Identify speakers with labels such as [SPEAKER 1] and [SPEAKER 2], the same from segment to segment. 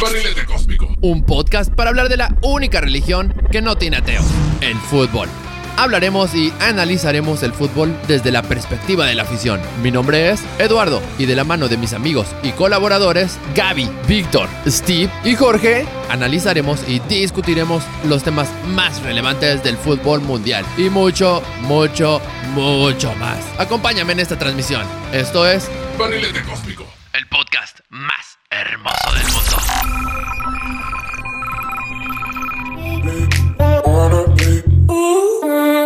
[SPEAKER 1] Barrilete Cósmico.
[SPEAKER 2] Un podcast para hablar de la única religión que no tiene ateo, el fútbol. Hablaremos y analizaremos el fútbol desde la perspectiva de la afición. Mi nombre es Eduardo y de la mano de mis amigos y colaboradores Gaby, Víctor, Steve y Jorge, analizaremos y discutiremos los temas más relevantes del fútbol mundial y mucho, mucho, mucho más. Acompáñame en esta transmisión. Esto es
[SPEAKER 1] Barrilete Cósmico.
[SPEAKER 2] el podcast más hermoso del mundo. wanna be, wanna be. Ooh.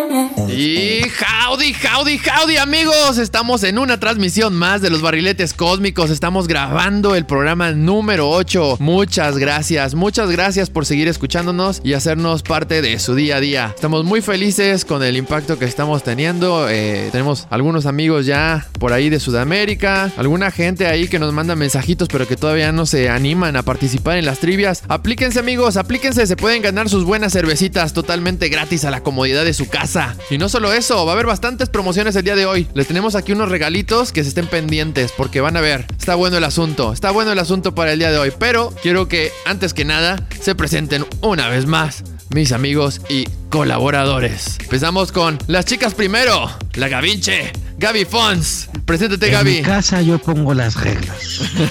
[SPEAKER 2] Y howdy, howdy, howdy amigos, estamos en una transmisión más de los barriletes cósmicos, estamos grabando el programa número 8. Muchas gracias, muchas gracias por seguir escuchándonos y hacernos parte de su día a día. Estamos muy felices con el impacto que estamos teniendo, eh, tenemos algunos amigos ya por ahí de Sudamérica, alguna gente ahí que nos manda mensajitos pero que todavía no se animan a participar en las trivias. Aplíquense amigos, aplíquense, se pueden ganar sus buenas cervecitas totalmente gratis a la comodidad de su casa. Y no solo eso, va a haber bastantes promociones el día de hoy. Les tenemos aquí unos regalitos que se estén pendientes porque van a ver, está bueno el asunto, está bueno el asunto para el día de hoy. Pero quiero que antes que nada se presenten una vez más mis amigos y colaboradores. Empezamos con las chicas primero, la Gavinche, Gaby Fons. Preséntate
[SPEAKER 3] En
[SPEAKER 2] Gaby.
[SPEAKER 3] casa yo pongo las reglas.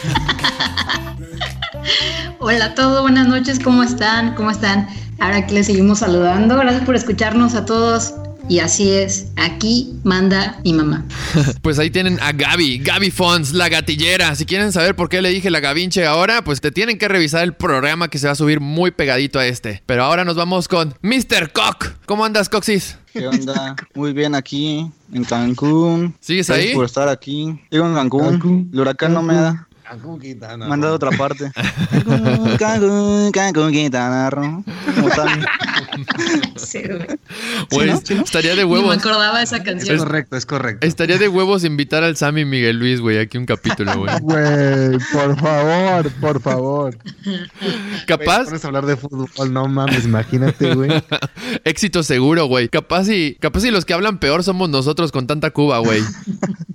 [SPEAKER 4] Hola a todos, buenas noches, ¿cómo están? ¿Cómo están? Ahora que les seguimos saludando, gracias por escucharnos a todos. Y así es, aquí manda mi mamá.
[SPEAKER 2] Pues ahí tienen a Gaby, Gaby Fons, la gatillera. Si quieren saber por qué le dije la Gavinche ahora, pues te tienen que revisar el programa que se va a subir muy pegadito a este. Pero ahora nos vamos con Mr. Cock. ¿Cómo andas, Coxis?
[SPEAKER 5] ¿Qué onda? Muy bien aquí, en Cancún.
[SPEAKER 2] ¿Sigues
[SPEAKER 5] Gracias
[SPEAKER 2] ahí?
[SPEAKER 5] por estar aquí. Digo en Cancún.
[SPEAKER 3] Cancún,
[SPEAKER 5] El huracán no me da. Me han dado a otra parte. Cancún, Cancún, Cancún, Quintana Roo. ¿Cómo están?
[SPEAKER 4] Sí, güey.
[SPEAKER 5] ¿no? ¿Sí, no?
[SPEAKER 2] estaría de
[SPEAKER 4] Ni me
[SPEAKER 2] huevos.
[SPEAKER 4] acordaba de esa
[SPEAKER 3] Es
[SPEAKER 4] canción.
[SPEAKER 3] correcto, es correcto.
[SPEAKER 2] Estaría de huevos invitar al Sammy Miguel Luis, güey, aquí un capítulo, güey.
[SPEAKER 6] Güey, por favor, por favor.
[SPEAKER 2] Capaz,
[SPEAKER 6] a hablar de fútbol, no mames, imagínate, güey.
[SPEAKER 2] éxito seguro, güey. Capaz y, capaz y los que hablan peor somos nosotros con tanta cuba, güey.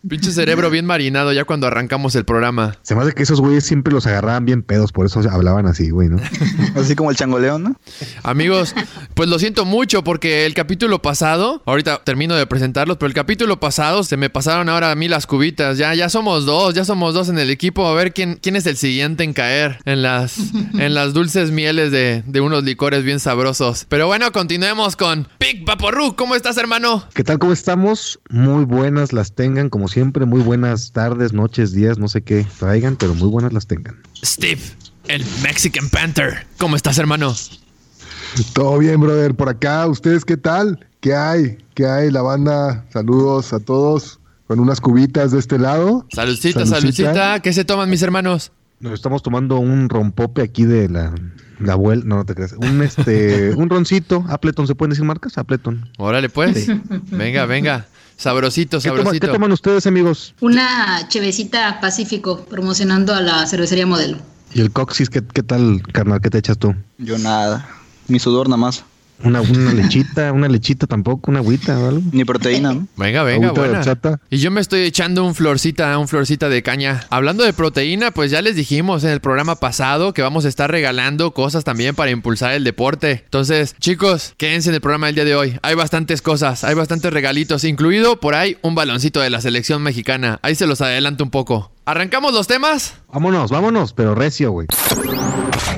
[SPEAKER 2] Pinche cerebro bien marinado ya cuando arrancamos el programa.
[SPEAKER 6] Se me que esos güeyes siempre los agarraban bien pedos, por eso hablaban así, güey, ¿no?
[SPEAKER 5] Así como el changoleón, ¿no?
[SPEAKER 2] Amigos, pues lo siento mucho porque el capítulo pasado, ahorita termino de presentarlos, pero el capítulo pasado se me pasaron ahora a mí las cubitas. Ya, ya somos dos, ya somos dos en el equipo. A ver quién, quién es el siguiente en caer en las, en las dulces mieles de, de unos licores bien sabrosos. Pero bueno, continuemos con Pic Vaporru. ¿Cómo estás, hermano?
[SPEAKER 6] ¿Qué tal? ¿Cómo estamos? Muy buenas las tengan, como siempre, muy buenas tardes, noches, días, no sé qué traigan, pero muy buenas las tengan.
[SPEAKER 2] Steve, el Mexican Panther. ¿Cómo estás, hermano?
[SPEAKER 6] Todo bien, brother, por acá, ¿ustedes qué tal? ¿Qué hay? ¿Qué hay? La banda, saludos a todos, con unas cubitas de este lado.
[SPEAKER 2] Saludcita,
[SPEAKER 6] Saludcita.
[SPEAKER 2] saludcita. ¿Qué se toman mis hermanos?
[SPEAKER 6] Nos estamos tomando un rompope aquí de la, la abuela, no, no te creas, un este, un roncito, Appleton, ¿se pueden decir marcas? Appleton.
[SPEAKER 2] Órale, pues. Venga, venga. Sabrosito,
[SPEAKER 6] ¿Qué, toma-
[SPEAKER 2] sabrosito.
[SPEAKER 6] ¿Qué toman ustedes, amigos?
[SPEAKER 4] Una chevecita Pacífico promocionando a la cervecería modelo.
[SPEAKER 6] ¿Y el coxis, qué, qué tal, carnal? ¿Qué te echas tú?
[SPEAKER 5] Yo nada. Mi sudor nada más.
[SPEAKER 6] Una, una lechita, una lechita tampoco, una agüita o algo.
[SPEAKER 5] Ni proteína, ¿no?
[SPEAKER 2] Venga, venga, buena. Y yo me estoy echando un florcita, un florcita de caña. Hablando de proteína, pues ya les dijimos en el programa pasado que vamos a estar regalando cosas también para impulsar el deporte. Entonces, chicos, quédense en el programa del día de hoy. Hay bastantes cosas, hay bastantes regalitos, incluido por ahí un baloncito de la selección mexicana. Ahí se los adelanto un poco. ¿Arrancamos los temas?
[SPEAKER 6] Vámonos, vámonos, pero recio, güey.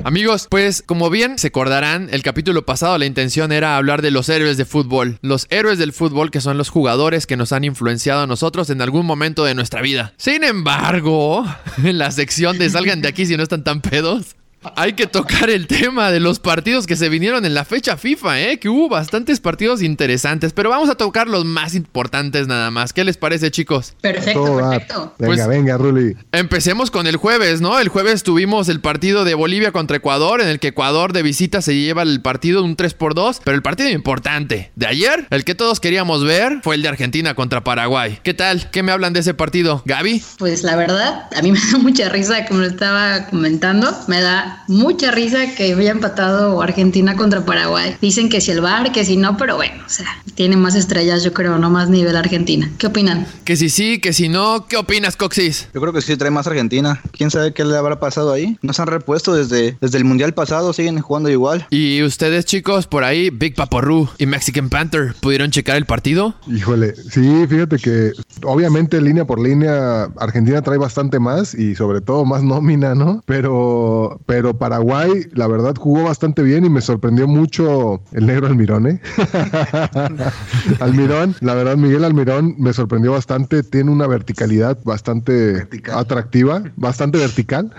[SPEAKER 2] Amigos, pues como bien se acordarán, el capítulo pasado la intención era hablar de los héroes de fútbol. Los héroes del fútbol que son los jugadores que nos han influenciado a nosotros en algún momento de nuestra vida. Sin embargo, en la sección de salgan de aquí si no están tan pedos. Hay que tocar el tema de los partidos que se vinieron en la fecha FIFA, ¿eh? Que hubo bastantes partidos interesantes, pero vamos a tocar los más importantes nada más. ¿Qué les parece, chicos?
[SPEAKER 4] Perfecto, perfecto.
[SPEAKER 6] Venga,
[SPEAKER 2] Pues-
[SPEAKER 6] venga, Ruli.
[SPEAKER 2] Empecemos con el jueves, ¿no? El jueves tuvimos el partido de Bolivia contra Ecuador, en el que Ecuador de visita se lleva el partido un 3 por 2, pero el partido importante de ayer, el que todos queríamos ver, fue el de Argentina contra Paraguay. ¿Qué tal? ¿Qué me hablan de ese partido? Gaby?
[SPEAKER 4] Pues la verdad, a mí me da mucha risa, como lo estaba comentando, me da da mucha risa que haya empatado Argentina contra Paraguay. Dicen que si el VAR, que si no, pero bueno, o sea, tiene más estrellas, yo creo, no más nivel Argentina. ¿Qué opinan?
[SPEAKER 2] Que si sí, que si no, ¿qué opinas, Coxis?
[SPEAKER 5] Yo creo que sí trae más Argentina. ¿Quién sabe qué le habrá pasado ahí? No se han repuesto desde, desde el Mundial pasado, siguen jugando igual.
[SPEAKER 2] Y ustedes, chicos, por ahí, Big Paporru y Mexican Panther, ¿pudieron checar el partido?
[SPEAKER 6] Híjole, sí, fíjate que obviamente línea por línea Argentina trae bastante más y sobre todo más nómina, ¿no? Pero, pero Paraguay, la verdad, jugó bastante bien y me sorprendió mucho el negro Almirón, ¿eh? Almirón, la verdad, Miguel Almirón me sorprendió bastante. Tiene una verticalidad bastante
[SPEAKER 5] Vertical.
[SPEAKER 6] atractiva, bastante vertical.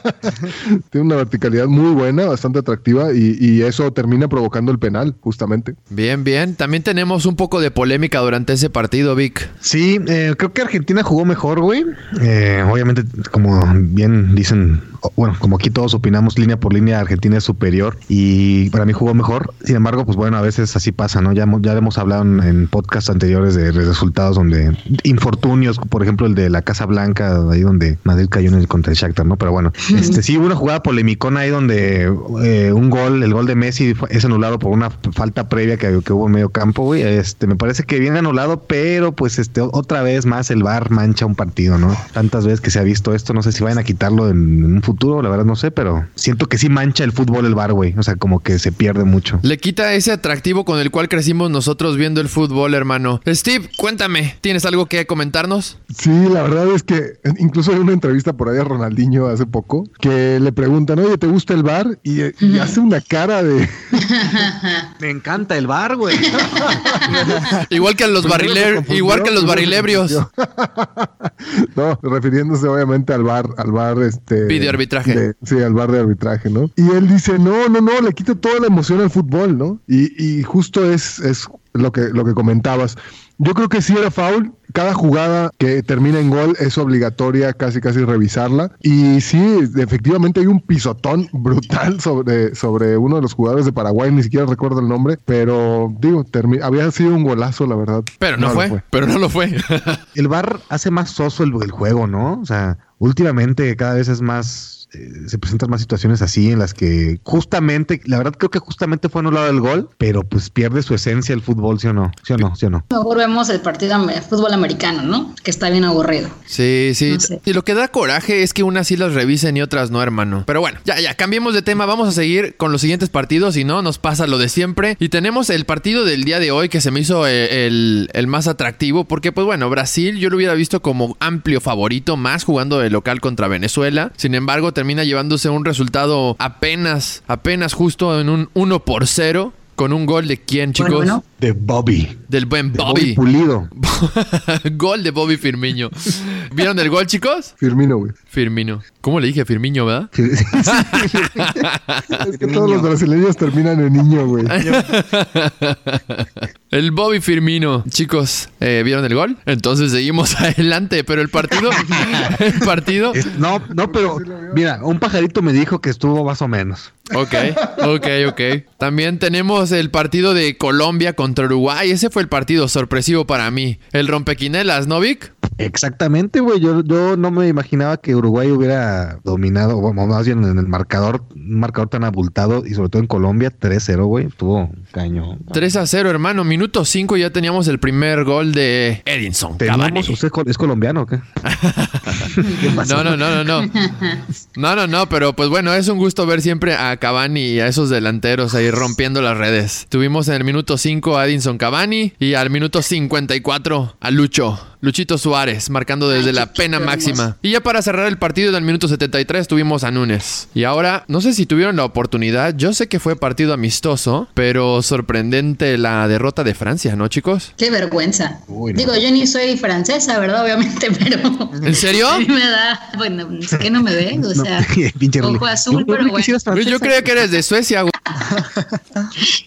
[SPEAKER 6] Tiene una verticalidad muy buena, bastante atractiva y, y eso termina provocando el penal, justamente.
[SPEAKER 2] Bien, bien. También tenemos un poco de polémica durante ese partido, Vic.
[SPEAKER 7] Sí, eh, creo que Argentina jugó mejor, güey. Eh, obviamente, como bien dicen, bueno, como aquí todos opinamos, línea por línea, Argentina es superior y para mí jugó mejor. Sin embargo, pues bueno, a veces así pasa, ¿no? Ya, hemos- ya hemos hablado en, en podcasts anteriores de resultados donde infortunios, por ejemplo, el de la Casa Blanca, ahí donde Madrid cayó en el contra el Shakhtar, ¿no? Pero bueno, este sí hubo una jugada polemicona ahí donde eh, un gol, el gol de Messi es anulado por una falta previa que, que hubo en medio campo, güey. Este, me parece que bien anulado, pero pues este otra vez más el VAR mancha un partido, ¿no? Tantas veces que se ha visto esto, no sé si vayan a quitarlo en, en un futuro, la verdad no sé, pero siento que sí mancha el fútbol el VAR, güey. O sea, como que se pierde mucho.
[SPEAKER 2] Le quita ese atractivo con el cual crecimos nosotros viendo el fútbol, hermano. Steve, cuéntame, ¿tienes algo que comentarnos?
[SPEAKER 6] Sí, la verdad es que incluso hay una entrevista por ahí a Ronaldinho hace poco que le preguntan, oye, ¿te gusta el bar? Y, y hace una cara de...
[SPEAKER 7] Me encanta el VAR, güey.
[SPEAKER 2] Igual que a los
[SPEAKER 6] Primero se
[SPEAKER 2] barriler,
[SPEAKER 6] confundió,
[SPEAKER 2] igual que a los barrilebrios.
[SPEAKER 6] no, refiriéndose obviamente al bar, al bar este...
[SPEAKER 2] Videoarbitraje.
[SPEAKER 6] de- sí, al bar de arbitraje, ¿no? Y él dice, no, no, no, le quita toda la emoción al fútbol, ¿no? Y, y justo es, es lo que, lo que comentabas. Yo creo que sí era foul. Cada jugada que termina en gol es obligatoria casi casi revisarla. Y sí, efectivamente hay un pisotón brutal sobre, sobre uno de los jugadores de Paraguay, ni siquiera recuerdo el nombre, pero digo, había sido un golazo, la verdad.
[SPEAKER 2] Pero no,
[SPEAKER 6] lo
[SPEAKER 2] fue, pero no lo fue.
[SPEAKER 7] el VAR hace más soso el, el juego, ¿no? O sea, últimamente cada vez es más. eh, se presentan más situaciones así en las que justamente, la verdad creo que justamente fue anulado el gol, pero pues pierde su esencia el fútbol, ¿sí o no? ¿Sí o no? ¿Sí o no?
[SPEAKER 4] Mejor vemos el partido de fútbol americano, ¿no? Que está bien aburrido.
[SPEAKER 2] Sí, sí.
[SPEAKER 4] No sé.
[SPEAKER 2] Y lo que da coraje es que unas sí las revisen y otras no, hermano. Pero bueno, ya, ya, cambiemos de tema. Vamos a seguir con los siguientes partidos. Si no, nos pasa lo de siempre. Y tenemos el partido del día de hoy que se me hizo eh, el, el más atractivo. Porque, pues bueno, Brasil yo lo hubiera visto como amplio favorito, más jugando de local contra Venezuela. Sin embargo, termina llevándose un resultado apenas, apenas justo en un 1 por 0. Con un gol de quién, chicos?
[SPEAKER 4] Bueno,
[SPEAKER 7] De Bobby.
[SPEAKER 2] Del buen
[SPEAKER 7] De
[SPEAKER 2] Bobby.
[SPEAKER 7] Pulido.
[SPEAKER 2] gol de Bobby Firmino. ¿Vieron el gol, chicos?
[SPEAKER 6] Firmino, güey.
[SPEAKER 2] Firmino. ¿Cómo le dije Firmino, verdad?
[SPEAKER 7] Sí, sí, sí.
[SPEAKER 6] Es que todos los brasileños terminan en niño, güey.
[SPEAKER 2] El Bobby Firmino. Chicos, eh, ¿vieron el gol? Entonces seguimos adelante, pero el partido... el partido...
[SPEAKER 7] Es- no, no, pero mira, un pajarito me dijo que estuvo más o menos.
[SPEAKER 2] Ok, ok, ok. También tenemos el partido de Colombia contra Uruguay. Ese fue el partido sorpresivo para mí. El rompequinelas, ¿no, Vic?
[SPEAKER 7] Exactamente, güey. Yo, yo no me imaginaba que Uruguay hubiera dominado, o más bien en el marcador, un marcador tan abultado y sobre todo en Colombia, 3-0, güey. Estuvo caño.
[SPEAKER 2] 3 a 0, hermano. Minuto 5 ya teníamos el primer gol de Edinson Cavani.
[SPEAKER 7] ¿Usted es col- es colombiano o qué? ¿Qué pasó?
[SPEAKER 2] No, no, no, no, no. No, no, no, pero pues bueno, es un gusto ver siempre a Cavani y a esos delanteros ahí rompiendo las redes. Tuvimos en el minuto 5 a Edinson Cavani y al minuto 54 a Lucho. Luchito Suárez, marcando desde la pena máxima. Y ya para cerrar el partido en el minuto 73 tuvimos a Núñez. Y ahora, no sé si tuvieron la oportunidad, yo sé que fue partido amistoso, pero sorprendente la derrota de Francia, ¿no, chicos?
[SPEAKER 4] qué vergüenza.
[SPEAKER 7] Uy, no.
[SPEAKER 4] Digo, yo ni soy francesa, ¿verdad? Obviamente, pero.
[SPEAKER 2] ¿En serio?
[SPEAKER 4] A mí me da. Bueno, es que no me ve, o sea.
[SPEAKER 7] Pinche Rolly.
[SPEAKER 4] ojo azul,
[SPEAKER 7] Yo-
[SPEAKER 4] pero
[SPEAKER 7] que
[SPEAKER 4] bueno.
[SPEAKER 2] Yo, creía que eres de Suecia, güey.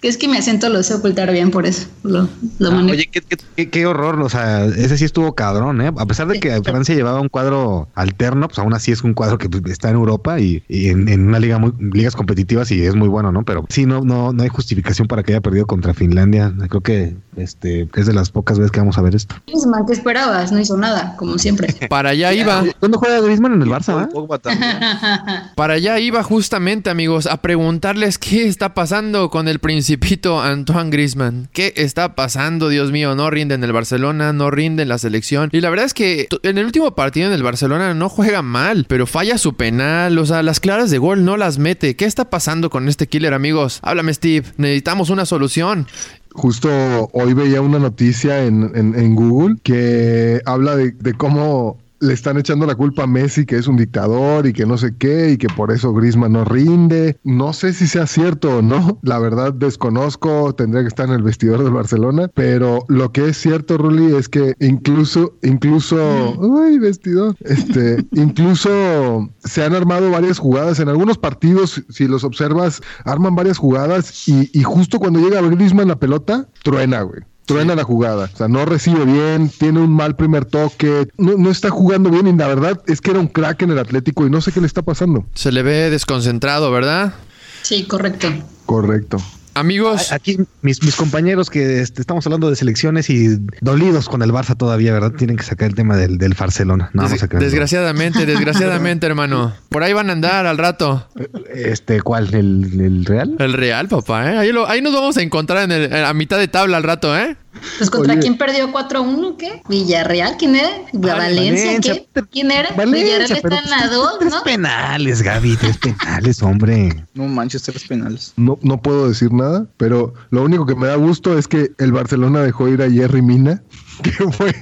[SPEAKER 4] es que mi acento lo sé ocultar bien, por eso lo, lo
[SPEAKER 7] Ah,
[SPEAKER 4] manejo.
[SPEAKER 7] oye, qué, qué- qué- qué horror, o sea, ese sí estuvo cabrón, ¿eh? A pesar de que Francia llevaba un cuadro alterno, pues aún así es un cuadro que pues, está en Europa y, y en, en una liga muy, ligas competitivas y es muy bueno, ¿no? Pero sí, no, no, no hay justificación para que haya perdido contra Finlandia. Creo que este es de las pocas veces que vamos a ver esto.
[SPEAKER 4] Griezmann, ¿qué esperabas? No hizo nada, como siempre.
[SPEAKER 2] Para allá iba.
[SPEAKER 7] ¿Cuándo juega Griezmann en el Barça,
[SPEAKER 5] también.
[SPEAKER 2] Para allá iba justamente, amigos, a preguntarles qué está pasando con el principito Antoine Griezmann. ¿Qué está pasando, Dios mío? No rinde en el Barcelona, no rinde en la selección. Y la verdad es que en el último partido en el Barcelona no juega mal, pero falla su penal, o sea, las claras de gol no las mete. ¿Qué está pasando con este killer, amigos? Háblame, Steve. Necesitamos una solución.
[SPEAKER 6] Justo hoy veía una noticia en, en- Google que habla de cómo le están echando la culpa a Messi, que es un dictador y que no sé qué, y que por eso Griezmann no rinde. No sé si sea cierto o no. La verdad desconozco, tendría que estar en el vestidor del Barcelona, pero lo que es cierto, Ruli, es que incluso, incluso, uy, vestidor, este, incluso se han armado varias jugadas. En algunos partidos, si los observas, arman varias jugadas y, y justo cuando llega Griezmann la pelota, truena, güey. Truena la jugada, o sea, no recibe bien, tiene un mal primer toque, no, no está jugando bien y la verdad es que era un crack en el Atlético y no sé qué le está pasando.
[SPEAKER 2] Se le ve desconcentrado, ¿verdad?
[SPEAKER 4] Sí, correcto.
[SPEAKER 6] Correcto.
[SPEAKER 2] Amigos,
[SPEAKER 7] Aquí mis, mis compañeros que este, estamos hablando de selecciones y dolidos con el Barça todavía, ¿verdad? Tienen que sacar el tema del, del Barcelona. No, vamos a
[SPEAKER 2] desgraciadamente, desgraciadamente, hermano. Por ahí van a andar al rato.
[SPEAKER 7] Este, ¿cuál? ¿El, el Real?
[SPEAKER 2] El Real, papá, ¿eh? Ahí, lo- ahí nos vamos a encontrar en el- a mitad de tabla al rato, ¿eh?
[SPEAKER 4] Pues contra
[SPEAKER 6] Oye.
[SPEAKER 4] quién perdió 4-1, ¿qué? Villarreal, ¿quién era? Valencia, ¿qué? ¿Quién era? Villarreal está en la 2,
[SPEAKER 7] tres
[SPEAKER 4] ¿no?
[SPEAKER 7] penales, Gaby, tres penales, hombre.
[SPEAKER 5] No manches, tres penales.
[SPEAKER 6] No, no puedo decir nada, pero lo único que me da gusto es que el Barcelona dejó ir a Jerry Mina, que fue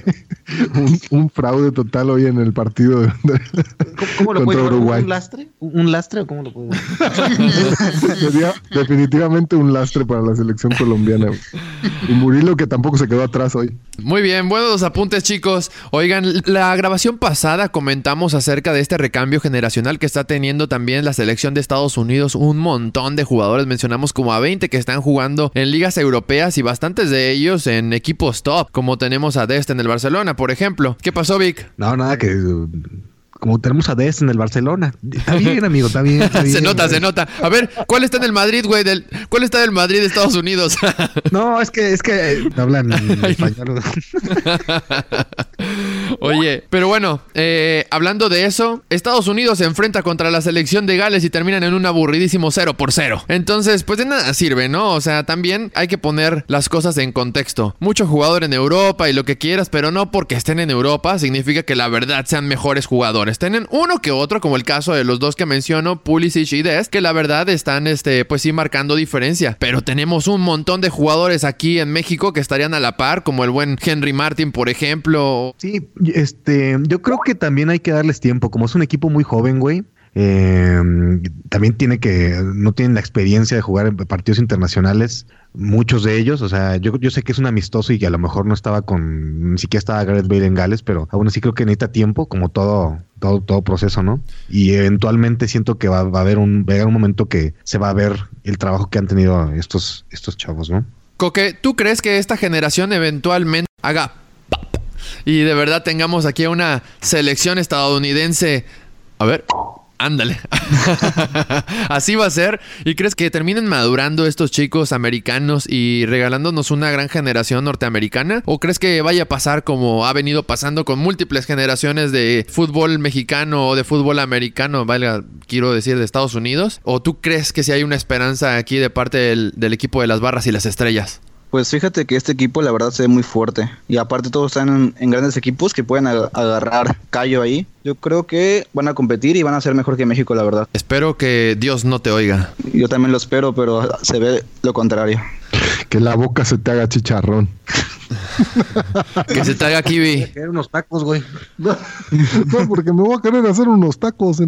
[SPEAKER 6] un, un fraude total hoy en el partido de- de-
[SPEAKER 7] ¿Cómo, cómo lo
[SPEAKER 6] Contra
[SPEAKER 7] puede llevar? ¿Un-
[SPEAKER 6] Uruguay.
[SPEAKER 7] ¿Un lastre? ¿Un lastre o cómo lo puede
[SPEAKER 6] Sería definitivamente un lastre para la selección colombiana. Y Murilo que tampoco se quedó atrás hoy.
[SPEAKER 2] Muy bien, buenos apuntes, chicos. Oigan, la grabación pasada comentamos acerca de este recambio generacional que está teniendo también la selección de Estados Unidos. Un montón de jugadores, mencionamos como a 20 que están jugando en ligas europeas y bastantes de ellos en equipos top, como tenemos a Dest en el Barcelona, por ejemplo. ¿Qué pasó, Vic?
[SPEAKER 7] No, nada, que uh, como tenemos a Dest en el Barcelona. Está bien, amigo, está bien. está
[SPEAKER 2] se nota,
[SPEAKER 7] güey.
[SPEAKER 2] se nota. A ver, ¿cuál está en el Madrid, güey? Del, ¿Cuál está del Madrid de Estados Unidos?
[SPEAKER 7] No, es que, es que eh, hablan español.
[SPEAKER 2] Oye, pero bueno, eh, hablando de eso, Estados Unidos se enfrenta contra la selección de Gales y terminan en un aburridísimo 0 por 0. Entonces, pues de nada sirve, ¿no? O sea, también hay que poner las cosas en contexto. Mucho jugador en Europa y lo que quieras, pero no porque estén en Europa significa que la verdad sean mejores jugadores. Tienen uno que otro, como el caso de los dos que menciono, Pulisic y Dest, que la verdad están, este, pues sí, marcando diferencia. Pero tenemos un montón de jugadores aquí en México que estarían a la par, como el buen Henry Martin, por ejemplo,
[SPEAKER 7] Sí, este, yo creo que también hay que darles tiempo. Como es un equipo muy joven, güey. eh, también tiene que, no tienen la experiencia de jugar en partidos internacionales, muchos de ellos, o sea, yo, yo sé que es un amistoso y que a lo mejor no estaba con, ni siquiera estaba Gareth Bale en Gales, pero aún así creo que necesita tiempo, como todo, todo, todo proceso, ¿no? Y eventualmente siento que va, a haber un, va a haber un momento que se va a ver el trabajo que han tenido estos, estos chavos, ¿no?
[SPEAKER 2] Coque, ¿tú crees que esta generación eventualmente haga y de verdad tengamos aquí una selección estadounidense? A ver, ándale. Así va a ser. ¿Y crees que terminen madurando estos chicos americanos y regalándonos una gran generación norteamericana? ¿O crees que vaya a pasar como ha venido pasando con múltiples generaciones de fútbol mexicano o de fútbol americano, valga, quiero decir, de Estados Unidos? ¿O tú crees que si hay una esperanza aquí de parte del equipo de las barras y las estrellas?
[SPEAKER 5] Pues fíjate que este equipo la verdad se ve muy fuerte. Y aparte todos están en, en grandes equipos que pueden ag- agarrar callo ahí. Yo creo que van a competir y van a ser mejor que México, la verdad.
[SPEAKER 2] Espero que Dios no te oiga.
[SPEAKER 5] Yo también lo espero, pero se ve lo contrario.
[SPEAKER 6] Que la boca se te haga chicharrón.
[SPEAKER 2] Que se te haga kiwi.
[SPEAKER 7] Eran unos tacos, güey.
[SPEAKER 6] No, no, porque me voy a querer hacer unos tacos.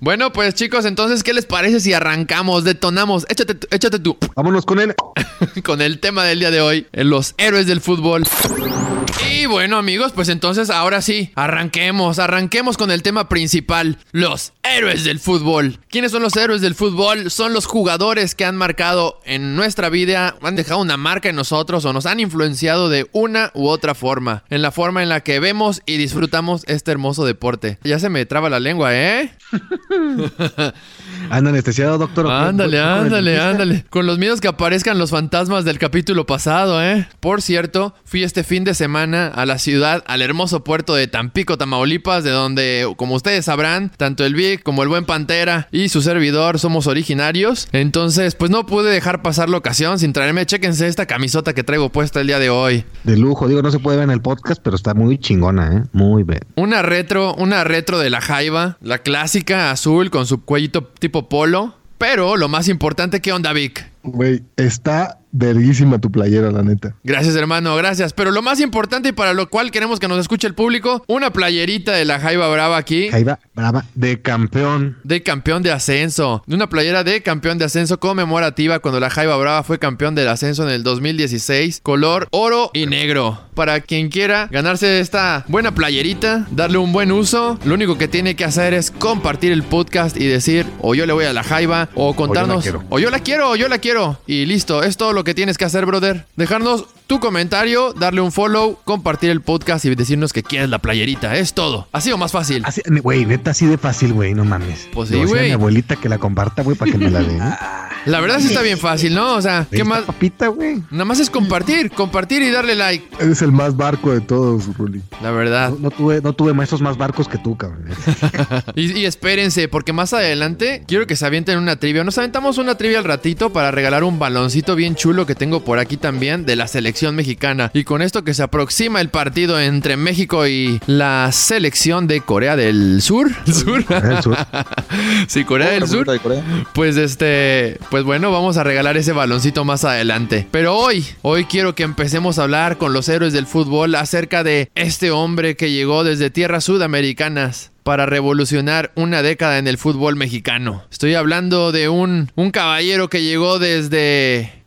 [SPEAKER 2] Bueno, pues chicos, entonces, ¿qué les parece si arrancamos, detonamos? Échate, tú- échate tú
[SPEAKER 7] Vámonos con él.
[SPEAKER 2] con el tema del día de hoy, en los héroes del fútbol. Bueno amigos, pues entonces ahora sí, arranquemos, arranquemos con el tema principal, los héroes del fútbol. ¿Quiénes son los héroes del fútbol? Son los jugadores que han marcado en nuestra vida, han dejado una marca en nosotros o nos han influenciado de una u otra forma, en la forma en la que vemos y disfrutamos este hermoso deporte. Ya se me traba la lengua, ¿eh?
[SPEAKER 7] Anda anestesiado, doctor.
[SPEAKER 2] Ándale, ándale, ándale. Con los miedos que aparezcan los fantasmas del capítulo pasado, ¿eh? Por cierto, fui este fin de semana a la ciudad, al hermoso puerto de Tampico, Tamaulipas, de donde, como ustedes sabrán, tanto el Vic como el Buen Pantera y su servidor somos originarios. Entonces, pues no pude dejar pasar la ocasión sin traerme, chéquense esta camisota que traigo puesta el día de hoy.
[SPEAKER 7] De lujo, digo, no se puede ver en el podcast, pero está muy chingona, ¿eh? Muy bien.
[SPEAKER 2] Una retro, una retro de la Jaiba, la clásica azul con su cuellito tipo polo. Pero lo más importante, ¿qué onda, Vic?
[SPEAKER 6] Güey, está verguísima tu playera, la neta.
[SPEAKER 2] Gracias, hermano, gracias. Pero lo más importante y para lo cual queremos que nos escuche el público, una playerita de la Jaiba Brava aquí.
[SPEAKER 7] Jaiba Brava de campeón.
[SPEAKER 2] De campeón de ascenso. Una playera de campeón de ascenso conmemorativa cuando la Jaiba Brava fue campeón del ascenso en el 2016. Color oro y negro. Para quien quiera ganarse esta buena playerita, darle un buen uso, lo único que tiene que hacer es compartir el podcast y decir, o yo le voy a la Jaiba, o contarnos, o yo la quiero, o yo la quiero. Y listo, es todo lo que tienes que hacer, brother. Dejarnos tu comentario, darle un follow, compartir el podcast y decirnos que quieres la playerita. Es todo. Así o más fácil.
[SPEAKER 7] Así, güey, neta, así de fácil, güey, no mames.
[SPEAKER 2] Pues sí, güey.
[SPEAKER 7] mi abuelita que la comparta, güey, para que me la dé. ¿eh?
[SPEAKER 2] La verdad sí está bien fácil, ¿no? O sea, ¿qué más?
[SPEAKER 7] Papita, güey.
[SPEAKER 2] Nada más es compartir, compartir y darle like.
[SPEAKER 6] Eres el más barco de todos, Ruli.
[SPEAKER 2] La verdad.
[SPEAKER 7] No, no tuve, no tuve maestros más barcos que tú, cabrón.
[SPEAKER 2] Y, y espérense, porque más adelante quiero que se avienten una trivia. Nos aventamos una trivia al ratito para regalar un baloncito bien chulo que tengo por aquí también de la selección mexicana. Y con esto que se aproxima el partido entre México y la selección de Corea del Sur.
[SPEAKER 7] Del Sur.
[SPEAKER 2] sí, Corea del Sur.
[SPEAKER 5] República de Corea.
[SPEAKER 2] Pues este, pues bueno, vamos a regalar ese baloncito más adelante. Pero hoy, hoy quiero que empecemos a hablar con los héroes del fútbol acerca de este hombre que llegó desde tierras sudamericanas para revolucionar una década en el fútbol mexicano. Estoy hablando de un, un caballero que llegó desde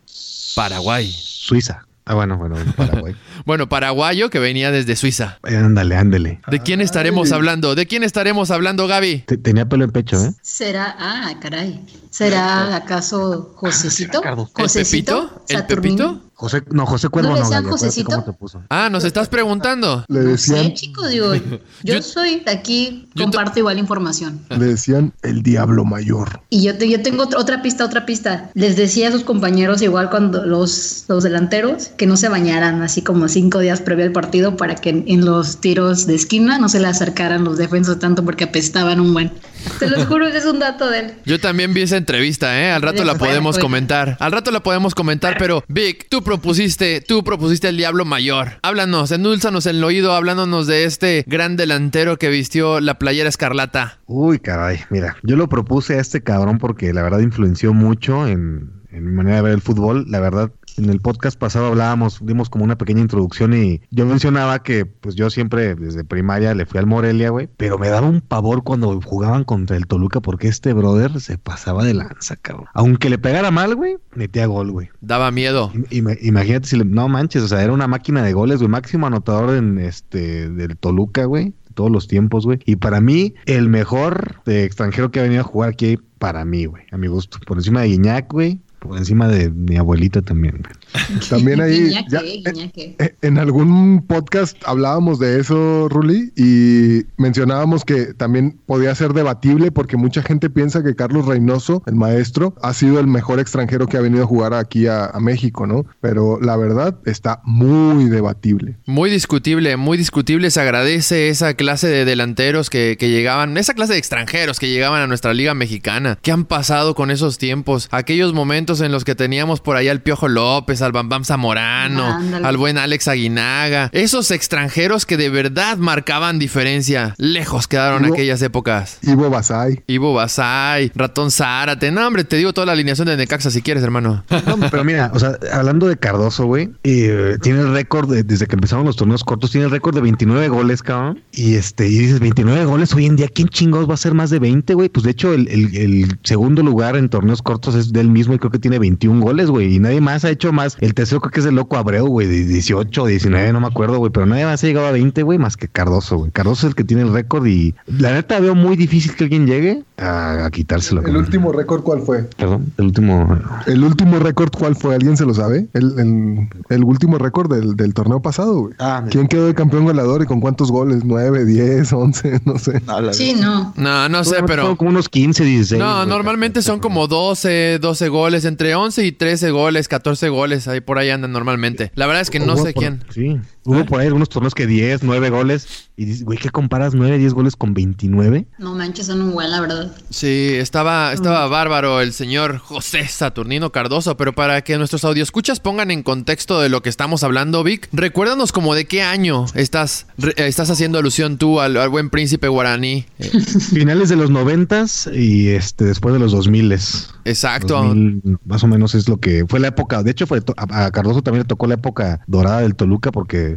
[SPEAKER 2] Paraguay.
[SPEAKER 7] Suiza. Ah, bueno, bueno, en Paraguay.
[SPEAKER 2] Bueno, paraguayo que venía desde Suiza.
[SPEAKER 7] Eh, ándale, ándale.
[SPEAKER 2] ¿De quién estaremos hablando? ¿De quién estaremos hablando, Gaby?
[SPEAKER 7] Te- tenía pelo en pecho, ¿eh?
[SPEAKER 4] ¿Será, ah, caray, ¿será acaso Josecito?
[SPEAKER 2] ¿El
[SPEAKER 4] ¿Josecito?
[SPEAKER 2] Pepito? ¿El. Pepito?
[SPEAKER 7] José, no, José Cuervo
[SPEAKER 4] ¿No le
[SPEAKER 7] no,
[SPEAKER 4] decían
[SPEAKER 7] Gaby, acuérdate
[SPEAKER 4] Josecito?
[SPEAKER 7] cómo te puso.
[SPEAKER 2] Ah, nos estás preguntando.
[SPEAKER 6] Le
[SPEAKER 4] No
[SPEAKER 6] decían,
[SPEAKER 4] sé, chico, digo, yo,
[SPEAKER 2] Yo-
[SPEAKER 4] soy de aquí, comparto igual información.
[SPEAKER 6] le decían el diablo mayor.
[SPEAKER 4] Y yo, te- yo tengo otra, otra pista, otra pista. Les decía a sus compañeros, igual cuando los, los delanteros, que no se bañaran así como cinco días previo al partido para que en, en los tiros de esquina no se le acercaran los defensas tanto porque apestaban un buen. Te lo juro que es un dato de él.
[SPEAKER 2] Yo también vi esa entrevista, ¿eh? Al rato la
[SPEAKER 4] Bueno,
[SPEAKER 2] podemos
[SPEAKER 4] bueno.
[SPEAKER 2] comentar. Al rato la podemos comentar, pero Vic, tú propusiste, tú propusiste el Diablo Mayor. Háblanos, endúlzanos el oído, hablándonos de este gran delantero que vistió la playera escarlata.
[SPEAKER 7] Uy, caray, mira, yo lo propuse a este cabrón porque la verdad influenció mucho en mi manera de ver el fútbol. La verdad, en el podcast pasado hablábamos, dimos como una pequeña introducción y yo mencionaba que pues yo siempre desde primaria le fui al Morelia, güey, pero me daba un pavor cuando jugaban contra el Toluca porque este brother se pasaba de lanza, cabrón. Aunque le pegara mal, güey, metía gol, güey.
[SPEAKER 2] Daba miedo.
[SPEAKER 7] Ima- Imagínate si le, no manches, o sea, era una máquina de goles, güey, máximo anotador en este del Toluca, güey, todos los tiempos, güey. Y para mí, el mejor de extranjero que ha venido a jugar aquí, para mí, güey, a mi gusto. Por encima de Guiñac, güey, por encima de mi abuelita también.
[SPEAKER 6] También ahí,
[SPEAKER 4] Guiñaque,
[SPEAKER 6] ya,
[SPEAKER 4] guiñaque.
[SPEAKER 6] Eh, En algún podcast hablábamos de eso, Ruli, y mencionábamos que también podía ser debatible porque mucha gente piensa que Carlos Reynoso, el maestro, ha sido el mejor extranjero que ha venido a jugar aquí a, a México, ¿no? Pero la verdad está muy debatible.
[SPEAKER 2] Muy discutible, muy discutible. Se agradece esa clase de delanteros que, que llegaban, esa clase de extranjeros que llegaban a nuestra liga mexicana. ¿Qué han pasado con esos tiempos? Aquellos momentos en los que teníamos por ahí al Piojo López, al Bam Bam Zamorano,
[SPEAKER 4] Ándale.
[SPEAKER 2] al buen Alex Aguinaga. Esos extranjeros que de verdad marcaban diferencia. Lejos quedaron aquellas épocas.
[SPEAKER 6] Ivo Basay.
[SPEAKER 2] Ivo Basay, Ratón Zárate. No, hombre, te digo toda la alineación de Necaxa si quieres, hermano.
[SPEAKER 7] No, pero mira, o sea, hablando de Cardoso, güey, eh, tiene el récord de- desde que empezaron los torneos cortos, tiene el récord de 29 goles, cabrón. Y este, y dices, 29 goles hoy en día, ¿quién chingados va a ser más de 20, güey? Pues de hecho, el, el- el segundo lugar en torneos cortos es del mismo y creo que que tiene 21 goles, güey. Y nadie más ha hecho más. El tercero creo que es el loco Abreu, güey, de 18 o 19, no me acuerdo, güey. Pero nadie más ha llegado a 20, güey, más que Cardoso, güey. Cardoso es el que tiene el récord y la neta veo muy difícil que alguien llegue a, a quitárselo.
[SPEAKER 6] ¿El último récord cuál fue?
[SPEAKER 7] Perdón, el último.
[SPEAKER 6] ¿El último récord cuál fue? ¿Alguien se lo sabe? El, el- el último récord del, del torneo pasado, güey.
[SPEAKER 7] Ah,
[SPEAKER 6] ¿Quién quedó de campeón goleador y con cuántos goles? ¿9, 10, 11? No sé.
[SPEAKER 4] Sí, no.
[SPEAKER 2] No, no sé, pero...
[SPEAKER 7] como unos 15, 16.
[SPEAKER 2] No, normalmente son como 12, 12 goles, entre 11 y 13 goles, 14 goles, ahí por ahí andan normalmente. La verdad es que no sé quién.
[SPEAKER 7] Sí. Hubo por ahí algunos torneos que 10, 9 goles. Y dices, güey, ¿qué comparas 9, 10 goles con 29?
[SPEAKER 4] No manches, son un buen, la verdad.
[SPEAKER 2] Sí, estaba, estaba bárbaro el señor José Saturnino Cardoso, pero para que nuestros audioscuchas pongan en contexto de lo que estamos hablando, Vic, recuérdanos como de qué año estás, re- eh, estás haciendo alusión tú al, al buen príncipe guaraní. Eh,
[SPEAKER 7] Finales de los 90 y este después de los 2000
[SPEAKER 2] exacto.
[SPEAKER 7] 2000, más o menos es lo que fue la época. De hecho, fue a, a Cardoso también le tocó la época dorada del Toluca porque